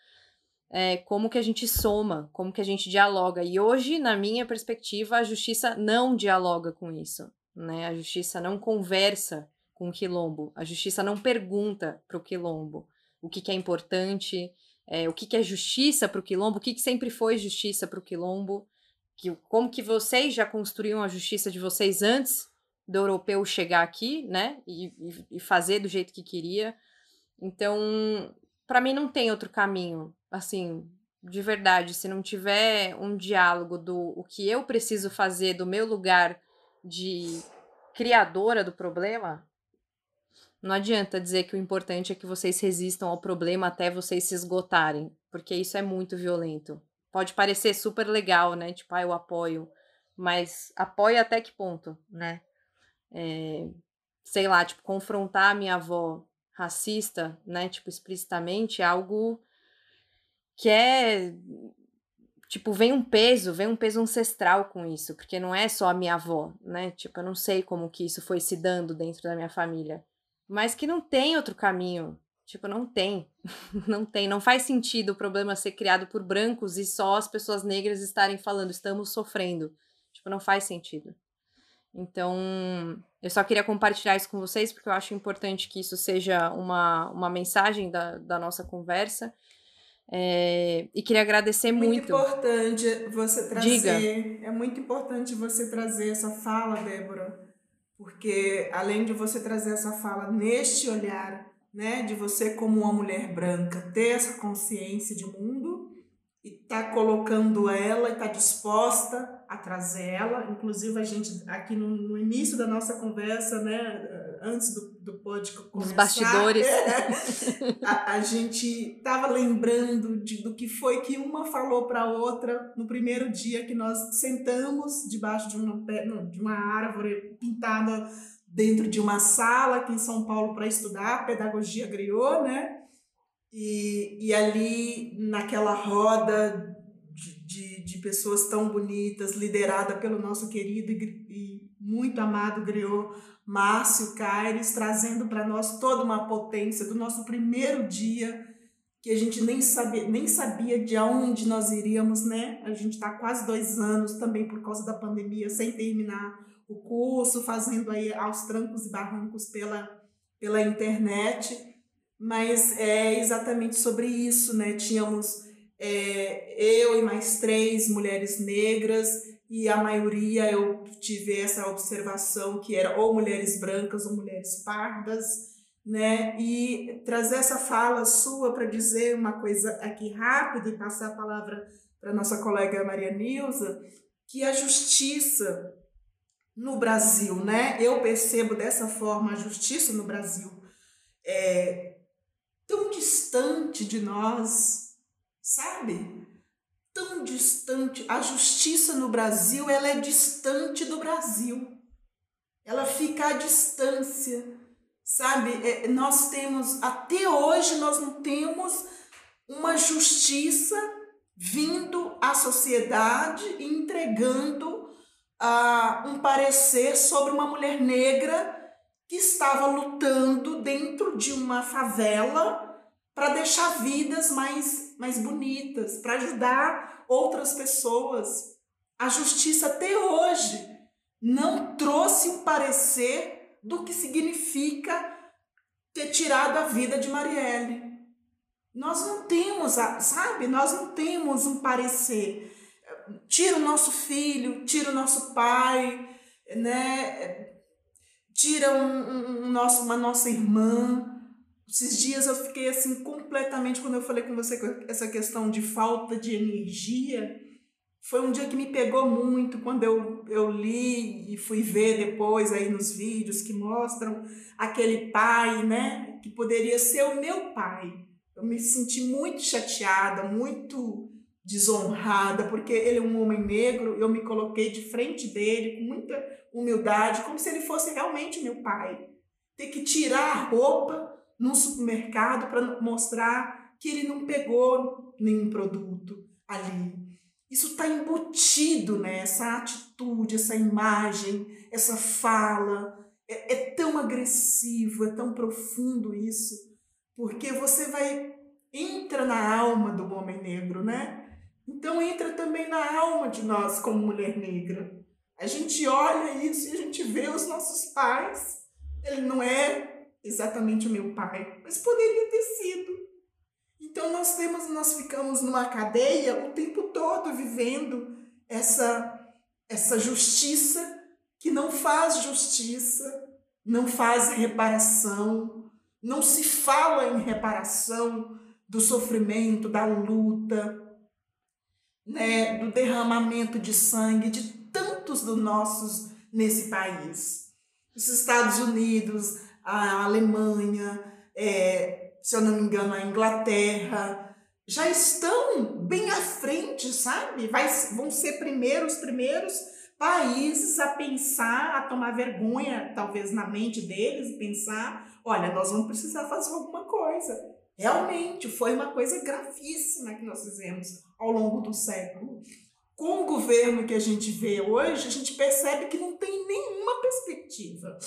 é, como que a gente soma? Como que a gente dialoga? E hoje, na minha perspectiva, a justiça não dialoga com isso, né? A justiça não conversa com o quilombo. A justiça não pergunta para o quilombo o que, que é importante, é, o que, que é justiça para o quilombo, o que, que sempre foi justiça para o quilombo, que, como que vocês já construíam a justiça de vocês antes do europeu chegar aqui, né, e, e fazer do jeito que queria. Então, para mim não tem outro caminho, assim, de verdade, se não tiver um diálogo do o que eu preciso fazer do meu lugar de criadora do problema, não adianta dizer que o importante é que vocês resistam ao problema até vocês se esgotarem, porque isso é muito violento. Pode parecer super legal, né? Tipo, ah, eu apoio, mas apoio até que ponto, né? É, sei lá, tipo, confrontar a minha avó racista, né? Tipo, explicitamente, é algo que é tipo, vem um peso, vem um peso ancestral com isso, porque não é só a minha avó, né? Tipo, eu não sei como que isso foi se dando dentro da minha família mas que não tem outro caminho. Tipo, não tem. não tem. Não faz sentido o problema ser criado por brancos e só as pessoas negras estarem falando, estamos sofrendo. Tipo, não faz sentido. Então, eu só queria compartilhar isso com vocês, porque eu acho importante que isso seja uma, uma mensagem da, da nossa conversa. É, e queria agradecer muito. Muito importante você trazer. Diga. É muito importante você trazer essa fala, Débora porque além de você trazer essa fala neste olhar, né, de você como uma mulher branca ter essa consciência de mundo e tá colocando ela e tá disposta a trazer ela, inclusive a gente aqui no, no início da nossa conversa, né, antes do, do podcast começar, os bastidores, é, a, a gente tava lembrando de, do que foi que uma falou para outra no primeiro dia que nós sentamos debaixo de uma, de uma árvore pintada dentro de uma sala aqui em São Paulo para estudar pedagogia griot, né? E, e ali naquela roda de, de, de pessoas tão bonitas, liderada pelo nosso querido e, e muito amado griot Márcio Caires, trazendo para nós toda uma potência do nosso primeiro dia, que a gente nem sabia, nem sabia de onde nós iríamos, né? A gente está quase dois anos também por causa da pandemia, sem terminar o curso, fazendo aí aos trancos e barrancos pela, pela internet, mas é exatamente sobre isso, né? Tínhamos é, eu e mais três mulheres negras e a maioria eu tive essa observação que era ou mulheres brancas ou mulheres pardas, né? E trazer essa fala sua para dizer uma coisa aqui rápido e passar a palavra para nossa colega Maria Nilza, que a justiça no Brasil, né? Eu percebo dessa forma a justiça no Brasil é tão distante de nós, sabe? Tão distante. A justiça no Brasil, ela é distante do Brasil. Ela fica à distância, sabe? É, nós temos, até hoje, nós não temos uma justiça vindo à sociedade e entregando uh, um parecer sobre uma mulher negra que estava lutando dentro de uma favela para deixar vidas mais, mais bonitas, para ajudar outras pessoas. A justiça até hoje não trouxe um parecer do que significa ter tirado a vida de Marielle. Nós não temos, sabe? Nós não temos um parecer. Tira o nosso filho, tira o nosso pai, né? tira um, um, um nosso, uma nossa irmã. Esses dias eu fiquei assim completamente quando eu falei com você essa questão de falta de energia. Foi um dia que me pegou muito quando eu, eu li e fui ver depois aí nos vídeos que mostram aquele pai, né? Que poderia ser o meu pai. Eu me senti muito chateada, muito desonrada, porque ele é um homem negro, eu me coloquei de frente dele com muita humildade, como se ele fosse realmente meu pai. Ter que tirar a roupa num supermercado para mostrar que ele não pegou nenhum produto ali. Isso está embutido né? atitude, essa imagem, essa fala. É, é tão agressivo, é tão profundo isso, porque você vai entra na alma do homem negro, né? Então entra também na alma de nós como mulher negra. A gente olha isso e a gente vê os nossos pais. Ele não é exatamente o meu pai, mas poderia ter sido. Então nós temos, nós ficamos numa cadeia o tempo todo vivendo essa essa justiça que não faz justiça, não faz reparação, não se fala em reparação do sofrimento, da luta, né, do derramamento de sangue de tantos dos nossos nesse país. Os Estados Unidos, a Alemanha, é, se eu não me engano, a Inglaterra, já estão bem à frente, sabe? Vai, vão ser primeiros, primeiros países a pensar, a tomar vergonha, talvez na mente deles, pensar, olha, nós vamos precisar fazer alguma coisa. Realmente foi uma coisa gravíssima que nós fizemos ao longo do século. Com o governo que a gente vê hoje, a gente percebe que não tem nenhuma perspectiva.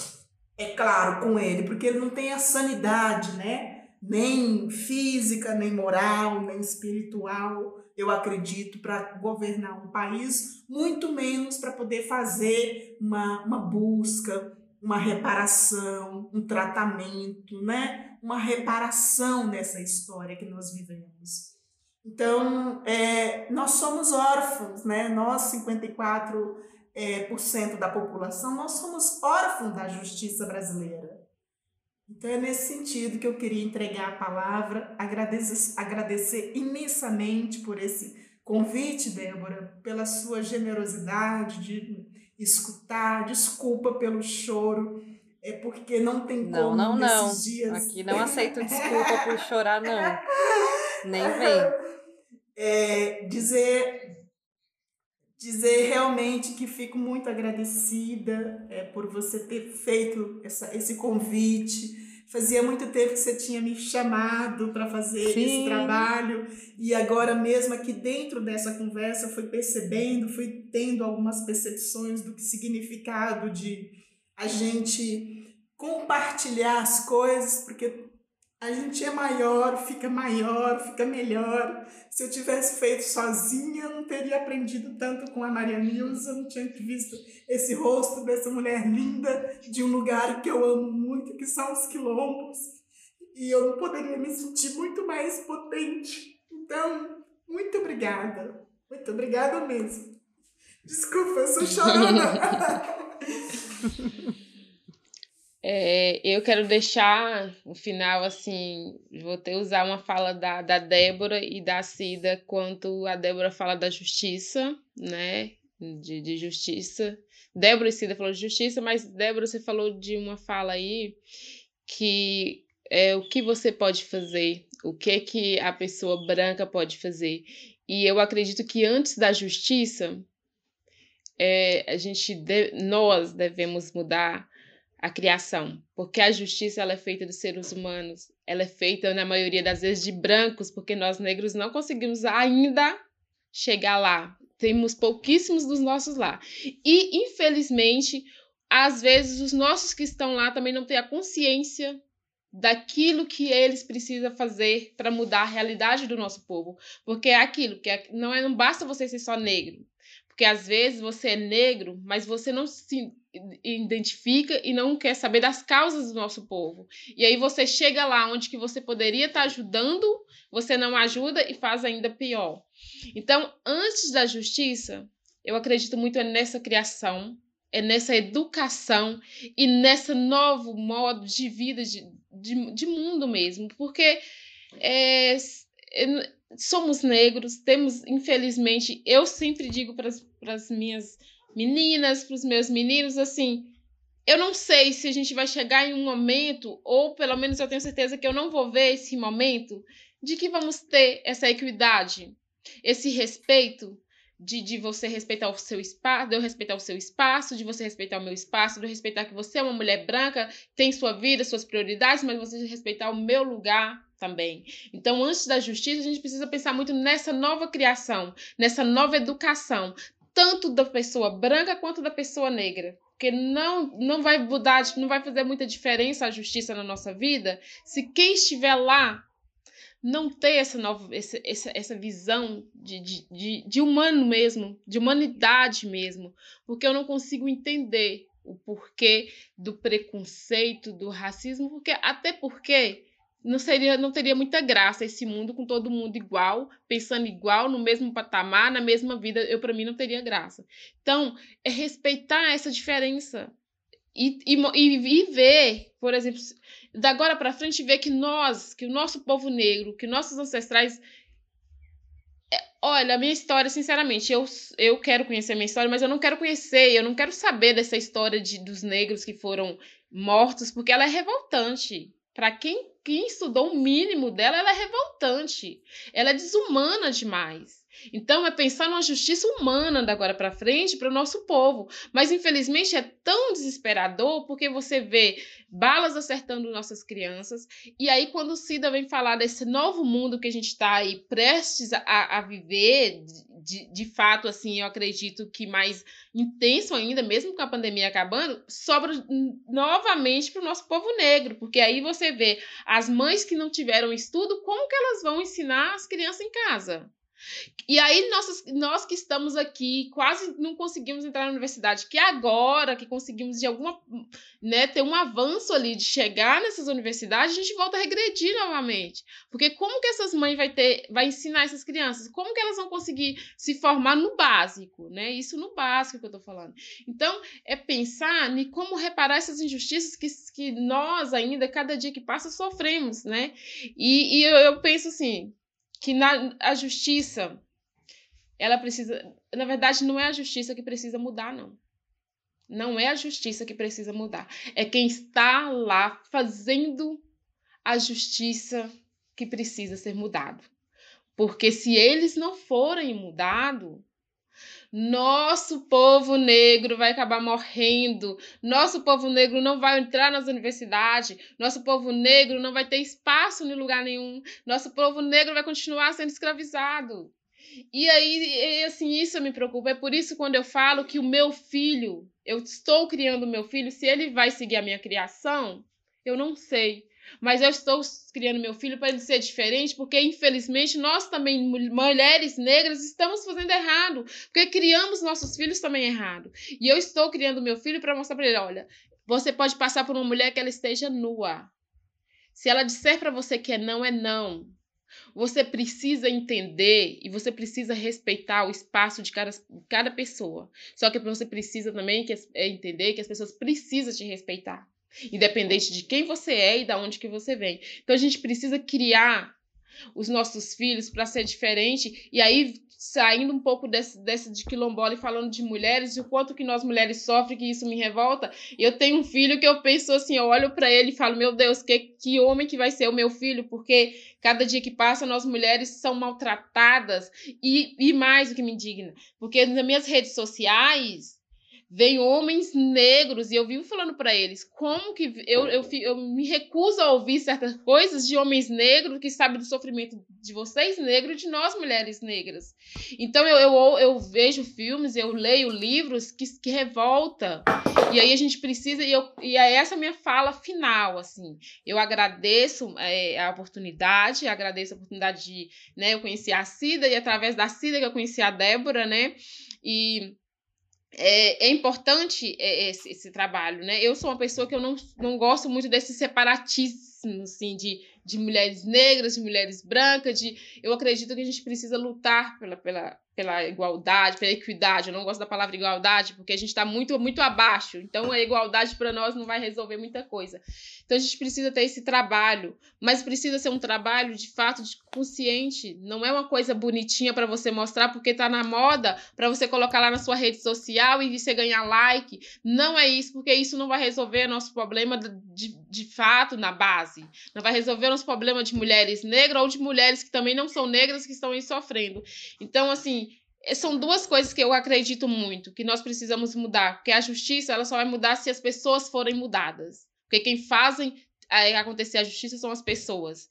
É claro, com ele, porque ele não tem a sanidade, né? Nem física, nem moral, nem espiritual, eu acredito, para governar um país, muito menos para poder fazer uma, uma busca, uma reparação, um tratamento, né? Uma reparação nessa história que nós vivemos. Então, é, nós somos órfãos, né? Nós, 54% é, por cento da população, nós somos órfãos da justiça brasileira. Então, é nesse sentido que eu queria entregar a palavra, agradecer, agradecer imensamente por esse convite, Débora, pela sua generosidade de escutar, desculpa pelo choro, é porque não tem como não, não, não. dias. Aqui não aceito desculpa por chorar, não. Nem vem é, dizer dizer realmente que fico muito agradecida é, por você ter feito essa, esse convite. Fazia muito tempo que você tinha me chamado para fazer Sim. esse trabalho e agora mesmo aqui dentro dessa conversa fui percebendo, fui tendo algumas percepções do que significado de a gente compartilhar as coisas, porque a gente é maior, fica maior, fica melhor. Se eu tivesse feito sozinha, eu não teria aprendido tanto com a Maria Nilza, não tinha visto esse rosto dessa mulher linda de um lugar que eu amo muito, que são os quilombos. E eu não poderia me sentir muito mais potente. Então, muito obrigada. Muito obrigada mesmo. Desculpa, eu sou chorona. É, eu quero deixar o final assim, vou ter usar uma fala da, da Débora e da Cida quanto a Débora fala da justiça, né? De, de justiça. Débora e Cida falou de justiça, mas Débora, você falou de uma fala aí que é o que você pode fazer o que que a pessoa branca pode fazer. E eu acredito que antes da justiça, é, a gente de, nós devemos mudar a criação, porque a justiça ela é feita dos seres humanos, ela é feita na maioria das vezes de brancos, porque nós negros não conseguimos ainda chegar lá. Temos pouquíssimos dos nossos lá. E infelizmente, às vezes os nossos que estão lá também não têm a consciência daquilo que eles precisam fazer para mudar a realidade do nosso povo, porque é aquilo que é, não é não basta você ser só negro, porque às vezes você é negro, mas você não se identifica e não quer saber das causas do nosso povo. E aí você chega lá onde que você poderia estar tá ajudando, você não ajuda e faz ainda pior. Então, antes da justiça, eu acredito muito nessa criação, é nessa educação e nesse novo modo de vida, de, de, de mundo mesmo, porque é, somos negros, temos, infelizmente, eu sempre digo para as minhas meninas, para os meus meninos, assim, eu não sei se a gente vai chegar em um momento, ou pelo menos eu tenho certeza que eu não vou ver esse momento, de que vamos ter essa equidade, esse respeito, de, de você respeitar o seu espaço, de eu respeitar o seu espaço, de você respeitar o meu espaço, de eu respeitar que você é uma mulher branca, tem sua vida, suas prioridades, mas você respeitar o meu lugar também. Então, antes da justiça, a gente precisa pensar muito nessa nova criação, nessa nova educação, tanto da pessoa branca quanto da pessoa negra. Porque não, não vai mudar, não vai fazer muita diferença a justiça na nossa vida se quem estiver lá não ter essa nova essa, essa, essa visão de, de, de, de humano mesmo, de humanidade mesmo, porque eu não consigo entender o porquê do preconceito, do racismo, porque até porque não seria não teria muita graça esse mundo com todo mundo igual, pensando igual, no mesmo patamar, na mesma vida, eu para mim não teria graça. Então, é respeitar essa diferença e, e, e, ver, por exemplo, da agora para frente, ver que nós, que o nosso povo negro, que nossos ancestrais. É, olha, a minha história, sinceramente, eu, eu quero conhecer a minha história, mas eu não quero conhecer, eu não quero saber dessa história de, dos negros que foram mortos, porque ela é revoltante. Para quem, quem estudou o mínimo dela, ela é revoltante. Ela é desumana demais. Então é pensar numa justiça humana da agora para frente para o nosso povo. Mas infelizmente é tão desesperador porque você vê balas acertando nossas crianças e aí quando o Cida vem falar desse novo mundo que a gente está aí prestes a, a viver, de, de fato assim eu acredito que mais intenso ainda, mesmo com a pandemia acabando, sobra novamente para o nosso povo negro, porque aí você vê as mães que não tiveram estudo, como que elas vão ensinar as crianças em casa? E aí, nós, nós que estamos aqui, quase não conseguimos entrar na universidade, que agora que conseguimos de alguma, né, ter um avanço ali de chegar nessas universidades, a gente volta a regredir novamente. Porque como que essas mães vai ter, vai ensinar essas crianças? Como que elas vão conseguir se formar no básico, né? Isso no básico que eu tô falando. Então, é pensar em como reparar essas injustiças que, que nós ainda, cada dia que passa, sofremos, né? E, e eu, eu penso assim, que na, a justiça, ela precisa. Na verdade, não é a justiça que precisa mudar, não. Não é a justiça que precisa mudar. É quem está lá fazendo a justiça que precisa ser mudado. Porque se eles não forem mudados, nosso povo negro vai acabar morrendo. Nosso povo negro não vai entrar nas universidades. Nosso povo negro não vai ter espaço em lugar nenhum. Nosso povo negro vai continuar sendo escravizado. E aí, assim, isso me preocupa. É por isso quando eu falo que o meu filho, eu estou criando o meu filho, se ele vai seguir a minha criação, eu não sei. Mas eu estou criando meu filho para ele ser diferente, porque infelizmente nós também, mulheres negras, estamos fazendo errado, porque criamos nossos filhos também errado. E eu estou criando meu filho para mostrar para ele, olha, você pode passar por uma mulher que ela esteja nua. Se ela disser para você que é não, é não. Você precisa entender e você precisa respeitar o espaço de cada, cada pessoa. Só que você precisa também que, é entender que as pessoas precisam te respeitar independente de quem você é e da onde que você vem. Então a gente precisa criar os nossos filhos para ser diferente. E aí saindo um pouco desse, desse de quilombola e falando de mulheres, e o quanto que nós mulheres sofrem, que isso me revolta. Eu tenho um filho que eu penso assim, eu olho para ele e falo, meu Deus, que, que homem que vai ser o meu filho, porque cada dia que passa nós mulheres são maltratadas e, e mais o que me indigna, porque nas minhas redes sociais vem homens negros e eu vivo falando para eles como que eu, eu, eu me recuso a ouvir certas coisas de homens negros que sabem do sofrimento de vocês negros e de nós mulheres negras. Então eu, eu, eu vejo filmes, eu leio livros que, que revolta. E aí a gente precisa, e, eu, e é essa minha fala final, assim. Eu agradeço é, a oportunidade, agradeço a oportunidade de, né, eu conhecer a Cida e através da Cida que eu conheci a Débora, né? E é, é importante é, esse, esse, trabalho, né? Eu sou uma pessoa que eu não, não gosto muito desse separatismo, assim, de, de mulheres negras, de mulheres brancas, de... Eu acredito que a gente precisa lutar pela, pela, pela igualdade, pela equidade. Eu não gosto da palavra igualdade, porque a gente está muito, muito abaixo. Então, a igualdade para nós não vai resolver muita coisa. Então, a gente precisa ter esse trabalho, mas precisa ser um trabalho de fato de consciente. Não é uma coisa bonitinha para você mostrar, porque está na moda, para você colocar lá na sua rede social e você ganhar like. Não é isso, porque isso não vai resolver nosso problema de, de fato na base. Não vai resolver nosso problema de mulheres negras ou de mulheres que também não são negras que estão aí sofrendo. Então, assim, são duas coisas que eu acredito muito que nós precisamos mudar, porque a justiça ela só vai mudar se as pessoas forem mudadas, porque quem fazem é, acontecer a justiça são as pessoas.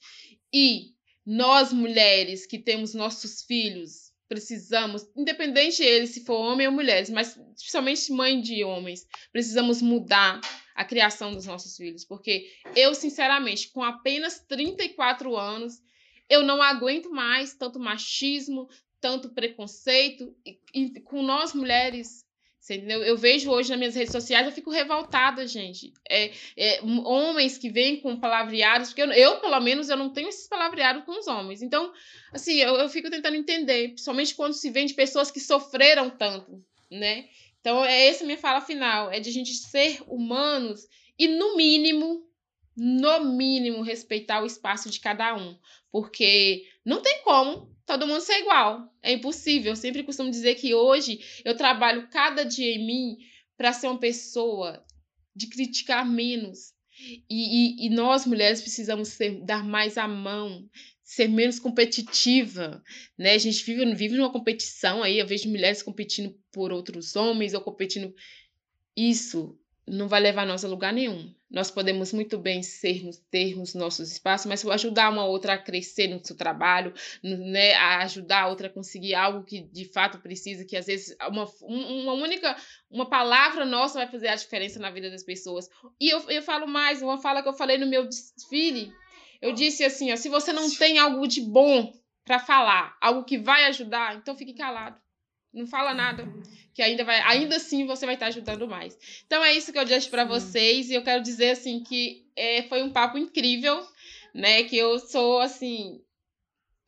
E nós mulheres que temos nossos filhos precisamos, independente ele se for homem ou mulheres, mas especialmente mãe de homens, precisamos mudar a criação dos nossos filhos, porque eu sinceramente, com apenas 34 anos, eu não aguento mais tanto machismo, tanto preconceito e, e com nós mulheres. Entendeu? Eu vejo hoje nas minhas redes sociais, eu fico revoltada, gente. É, é, homens que vêm com palavreados, porque eu, eu, pelo menos, eu não tenho esses palavreados com os homens. Então, assim, eu, eu fico tentando entender, principalmente quando se vem de pessoas que sofreram tanto, né? Então, é essa minha fala final, é de a gente ser humanos e, no mínimo, no mínimo, respeitar o espaço de cada um. Porque não tem como todo mundo ser igual. É impossível. Eu sempre costumo dizer que hoje eu trabalho cada dia em mim para ser uma pessoa de criticar menos. E, e, e nós, mulheres, precisamos ser, dar mais a mão, ser menos competitiva, né? A gente vive, vive numa competição aí, eu vejo mulheres competindo por outros homens ou competindo. Isso não vai levar nós a lugar nenhum. Nós podemos muito bem sermos, termos nossos espaços, mas ajudar uma outra a crescer no seu trabalho, né, a ajudar a outra a conseguir algo que de fato precisa, que às vezes uma, uma única, uma palavra nossa vai fazer a diferença na vida das pessoas. E eu, eu falo mais, uma fala que eu falei no meu desfile, eu disse assim, ó, se você não tem algo de bom para falar, algo que vai ajudar, então fique calado. Não fala nada, que ainda vai, ainda assim você vai estar ajudando mais. Então é isso que eu deixo para vocês e eu quero dizer assim que é, foi um papo incrível, né? Que eu sou assim,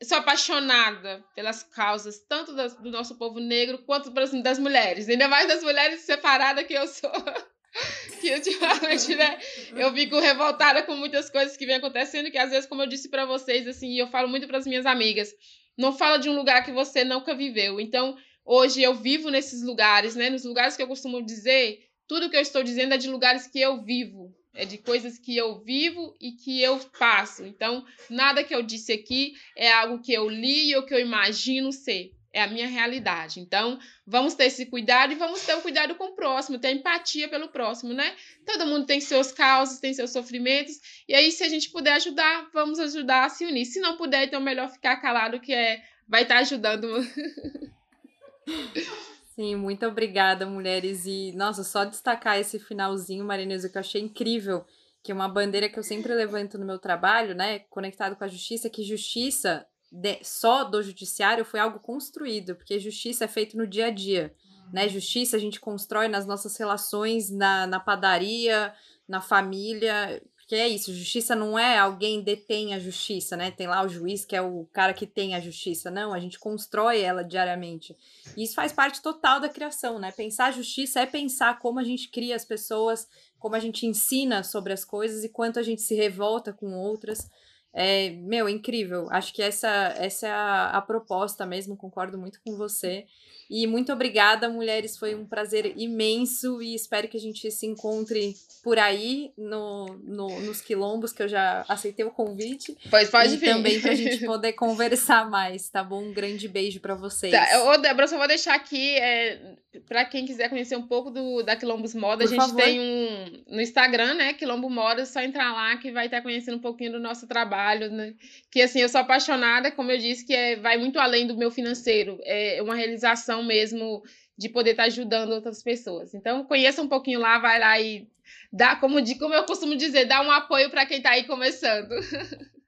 sou apaixonada pelas causas tanto das, do nosso povo negro quanto das mulheres, ainda mais das mulheres separadas que eu sou. que ultimamente, né, eu fico revoltada com muitas coisas que vem acontecendo, que às vezes, como eu disse para vocês, assim, eu falo muito para as minhas amigas, não fala de um lugar que você nunca viveu. Então, Hoje eu vivo nesses lugares, né? Nos lugares que eu costumo dizer, tudo que eu estou dizendo é de lugares que eu vivo, é de coisas que eu vivo e que eu passo. Então, nada que eu disse aqui é algo que eu li ou que eu imagino ser. É a minha realidade. Então, vamos ter esse cuidado e vamos ter o um cuidado com o próximo, ter empatia pelo próximo, né? Todo mundo tem seus causos, tem seus sofrimentos. E aí, se a gente puder ajudar, vamos ajudar a se unir. Se não puder, então é melhor ficar calado, que é vai estar ajudando. Sim, muito obrigada, mulheres. E, nossa, só destacar esse finalzinho, Marinesa, que eu achei incrível, que é uma bandeira que eu sempre levanto no meu trabalho, né, conectado com a justiça, que justiça de, só do judiciário foi algo construído, porque justiça é feito no dia a dia, né? Justiça a gente constrói nas nossas relações, na, na padaria, na família, porque é isso, justiça não é alguém detém a justiça, né? Tem lá o juiz que é o cara que tem a justiça. Não, a gente constrói ela diariamente. E isso faz parte total da criação, né? Pensar justiça é pensar como a gente cria as pessoas, como a gente ensina sobre as coisas e quanto a gente se revolta com outras. É, meu, incrível. Acho que essa, essa é a, a proposta mesmo, concordo muito com você. E muito obrigada, mulheres. Foi um prazer imenso e espero que a gente se encontre por aí no, no nos quilombos, que eu já aceitei o convite. Pois pode e vir. também para a gente poder conversar mais, tá bom? Um grande beijo para vocês. Tá, ô, Débora, só vou deixar aqui, é, para quem quiser conhecer um pouco do, da Quilombos Moda, por a gente favor. tem um no Instagram, né? Quilombo Moda, só entrar lá que vai estar conhecendo um pouquinho do nosso trabalho, né? Que assim, eu sou apaixonada, como eu disse, que é, vai muito além do meu financeiro. É uma realização mesmo de poder estar tá ajudando outras pessoas. Então, conheça um pouquinho lá, vai lá e dá, como, como eu costumo dizer, dá um apoio para quem está aí começando.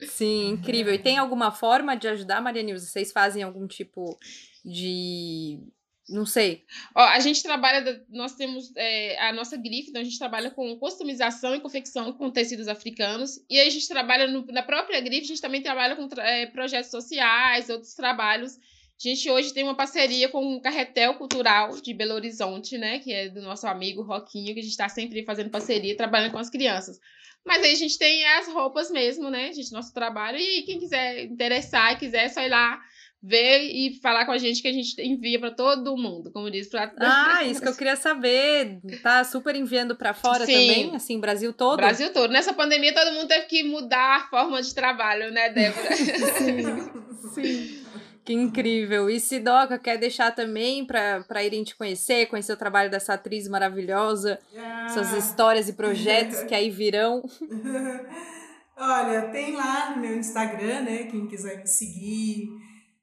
Sim, incrível. E tem alguma forma de ajudar, Maria Nilza? Vocês fazem algum tipo de. Não sei. Ó, a gente trabalha, nós temos é, a nossa grife, então a gente trabalha com customização e confecção com tecidos africanos. E a gente trabalha no, na própria grife, a gente também trabalha com é, projetos sociais, outros trabalhos a gente hoje tem uma parceria com o Carretel Cultural de Belo Horizonte, né? Que é do nosso amigo Roquinho, que a gente está sempre fazendo parceria, trabalhando com as crianças. Mas aí a gente tem as roupas mesmo, né? A gente, nosso trabalho. E quem quiser interessar e quiser, é só ir lá ver e falar com a gente que a gente envia para todo mundo, como diz. Pra... Ah, isso que eu queria saber. Tá super enviando para fora Sim. também, assim, Brasil todo? Brasil todo. Nessa pandemia todo mundo teve que mudar a forma de trabalho, né, Débora? Sim. Sim. Que incrível. E Sidoca quer deixar também para irem te conhecer, conhecer o trabalho dessa atriz maravilhosa, ah. suas histórias e projetos que aí virão. Olha, tem lá no meu Instagram, né? Quem quiser me seguir,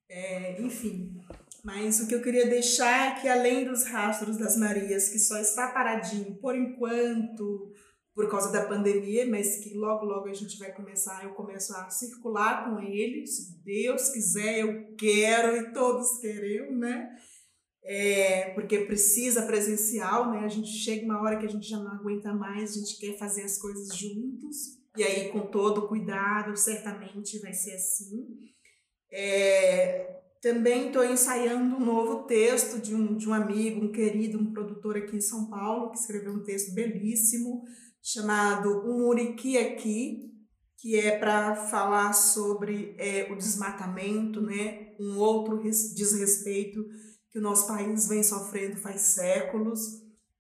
é, enfim. Mas o que eu queria deixar é que além dos rastros das Marias, que só está paradinho por enquanto, por causa da pandemia, mas que logo, logo a gente vai começar, eu começo a circular com ele, se Deus quiser, eu quero e todos queremos, né? É, porque precisa presencial, né? A gente chega uma hora que a gente já não aguenta mais, a gente quer fazer as coisas juntos, e aí com todo cuidado, certamente vai ser assim. É, também estou ensaiando um novo texto de um, de um amigo, um querido, um produtor aqui em São Paulo, que escreveu um texto belíssimo, chamado Um Muriqui Aqui, que é para falar sobre é, o desmatamento, né? um outro desrespeito que o nosso país vem sofrendo faz séculos,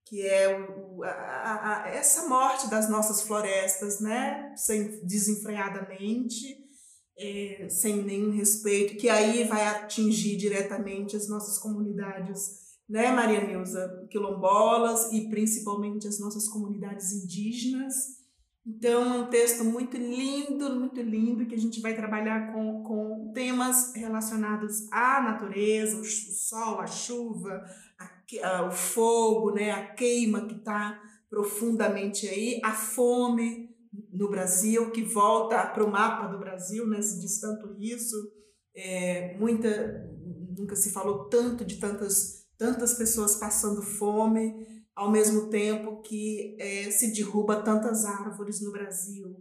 que é o, a, a, essa morte das nossas florestas, né? sem, desenfreadamente, é, sem nenhum respeito, que aí vai atingir diretamente as nossas comunidades né, Maria Neuza, quilombolas e principalmente as nossas comunidades indígenas. Então, é um texto muito lindo, muito lindo, que a gente vai trabalhar com, com temas relacionados à natureza, o sol, a chuva, a, a, o fogo, né, a queima que está profundamente aí, a fome no Brasil, que volta para o mapa do Brasil, né, se diz tanto isso. É, muita, nunca se falou tanto de tantas tantas pessoas passando fome, ao mesmo tempo que é, se derruba tantas árvores no Brasil.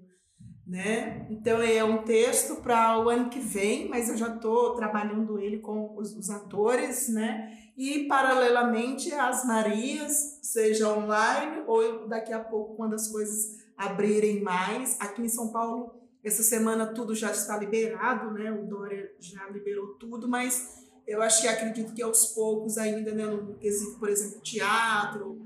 Né? Então é um texto para o ano que vem, mas eu já estou trabalhando ele com os, os, atores, né? E paralelamente as Marias, seja online ou daqui a pouco quando as coisas abrirem mais. Aqui em São Paulo, essa semana tudo já está liberado, né? O Dória já liberou tudo, mas eu acho que acredito que aos poucos ainda, né, no quesito, por exemplo, teatro,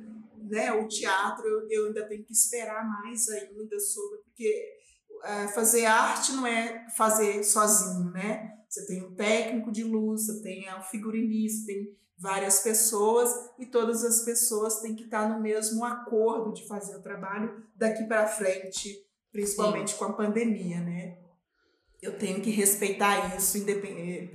né, o teatro eu, ainda tenho que esperar mais ainda sobre, porque uh, fazer arte não é fazer sozinho, né? Você tem um técnico de luz, você tem o figurinista, tem várias pessoas e todas as pessoas têm que estar no mesmo acordo de fazer o trabalho daqui para frente, principalmente Sim. com a pandemia, né? Eu tenho que respeitar isso, independente,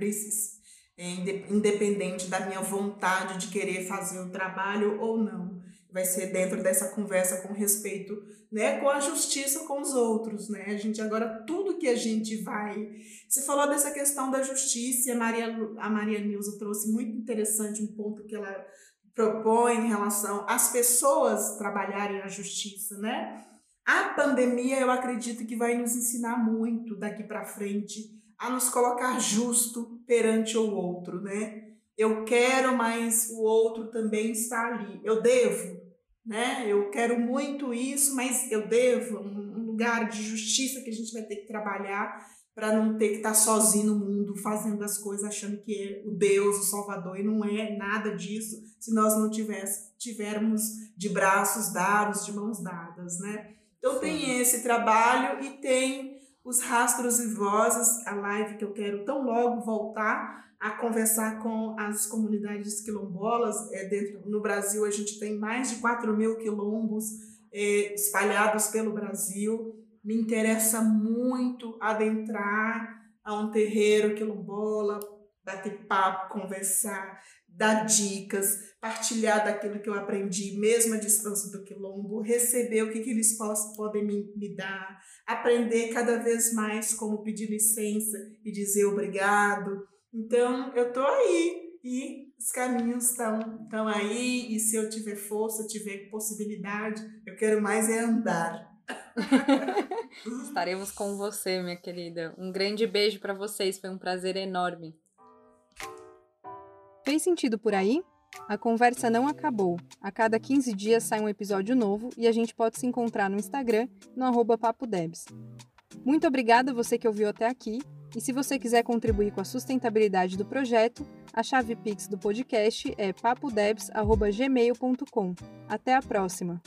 é, independente da minha vontade de querer fazer o trabalho ou não. Vai ser dentro dessa conversa com respeito, né, com a justiça com os outros, né? A gente agora tudo que a gente vai, você falou dessa questão da justiça, a Maria a Maria Nilza trouxe muito interessante um ponto que ela propõe em relação às pessoas trabalharem a justiça, né? A pandemia, eu acredito que vai nos ensinar muito daqui para frente a nos colocar justo perante o outro, né? Eu quero, mas o outro também está ali. Eu devo, né? Eu quero muito isso, mas eu devo um lugar de justiça que a gente vai ter que trabalhar para não ter que estar tá sozinho no mundo fazendo as coisas achando que é o Deus, o Salvador e não é nada disso se nós não tivesse, tivermos de braços dados, de mãos dadas, né? Então Sim. tem esse trabalho e tem os rastros e vozes, a live que eu quero tão logo voltar a conversar com as comunidades quilombolas. É, dentro, no Brasil, a gente tem mais de 4 mil quilombos é, espalhados pelo Brasil. Me interessa muito adentrar a um terreiro quilombola, bater papo, conversar, dar dicas, partilhar daquilo que eu aprendi, mesmo à distância do quilombo, receber o que, que eles possam, podem me, me dar, aprender cada vez mais como pedir licença e dizer obrigado, então, eu estou aí e os caminhos estão aí e se eu tiver força, tiver possibilidade, eu quero mais é andar. Estaremos com você, minha querida. Um grande beijo para vocês, foi um prazer enorme. Fez sentido por aí? A conversa não acabou. A cada 15 dias sai um episódio novo e a gente pode se encontrar no Instagram, no arroba papodebs. Muito obrigada a você que ouviu até aqui e se você quiser contribuir com a sustentabilidade do projeto, a chave Pix do podcast é papodebs.gmail.com. Até a próxima!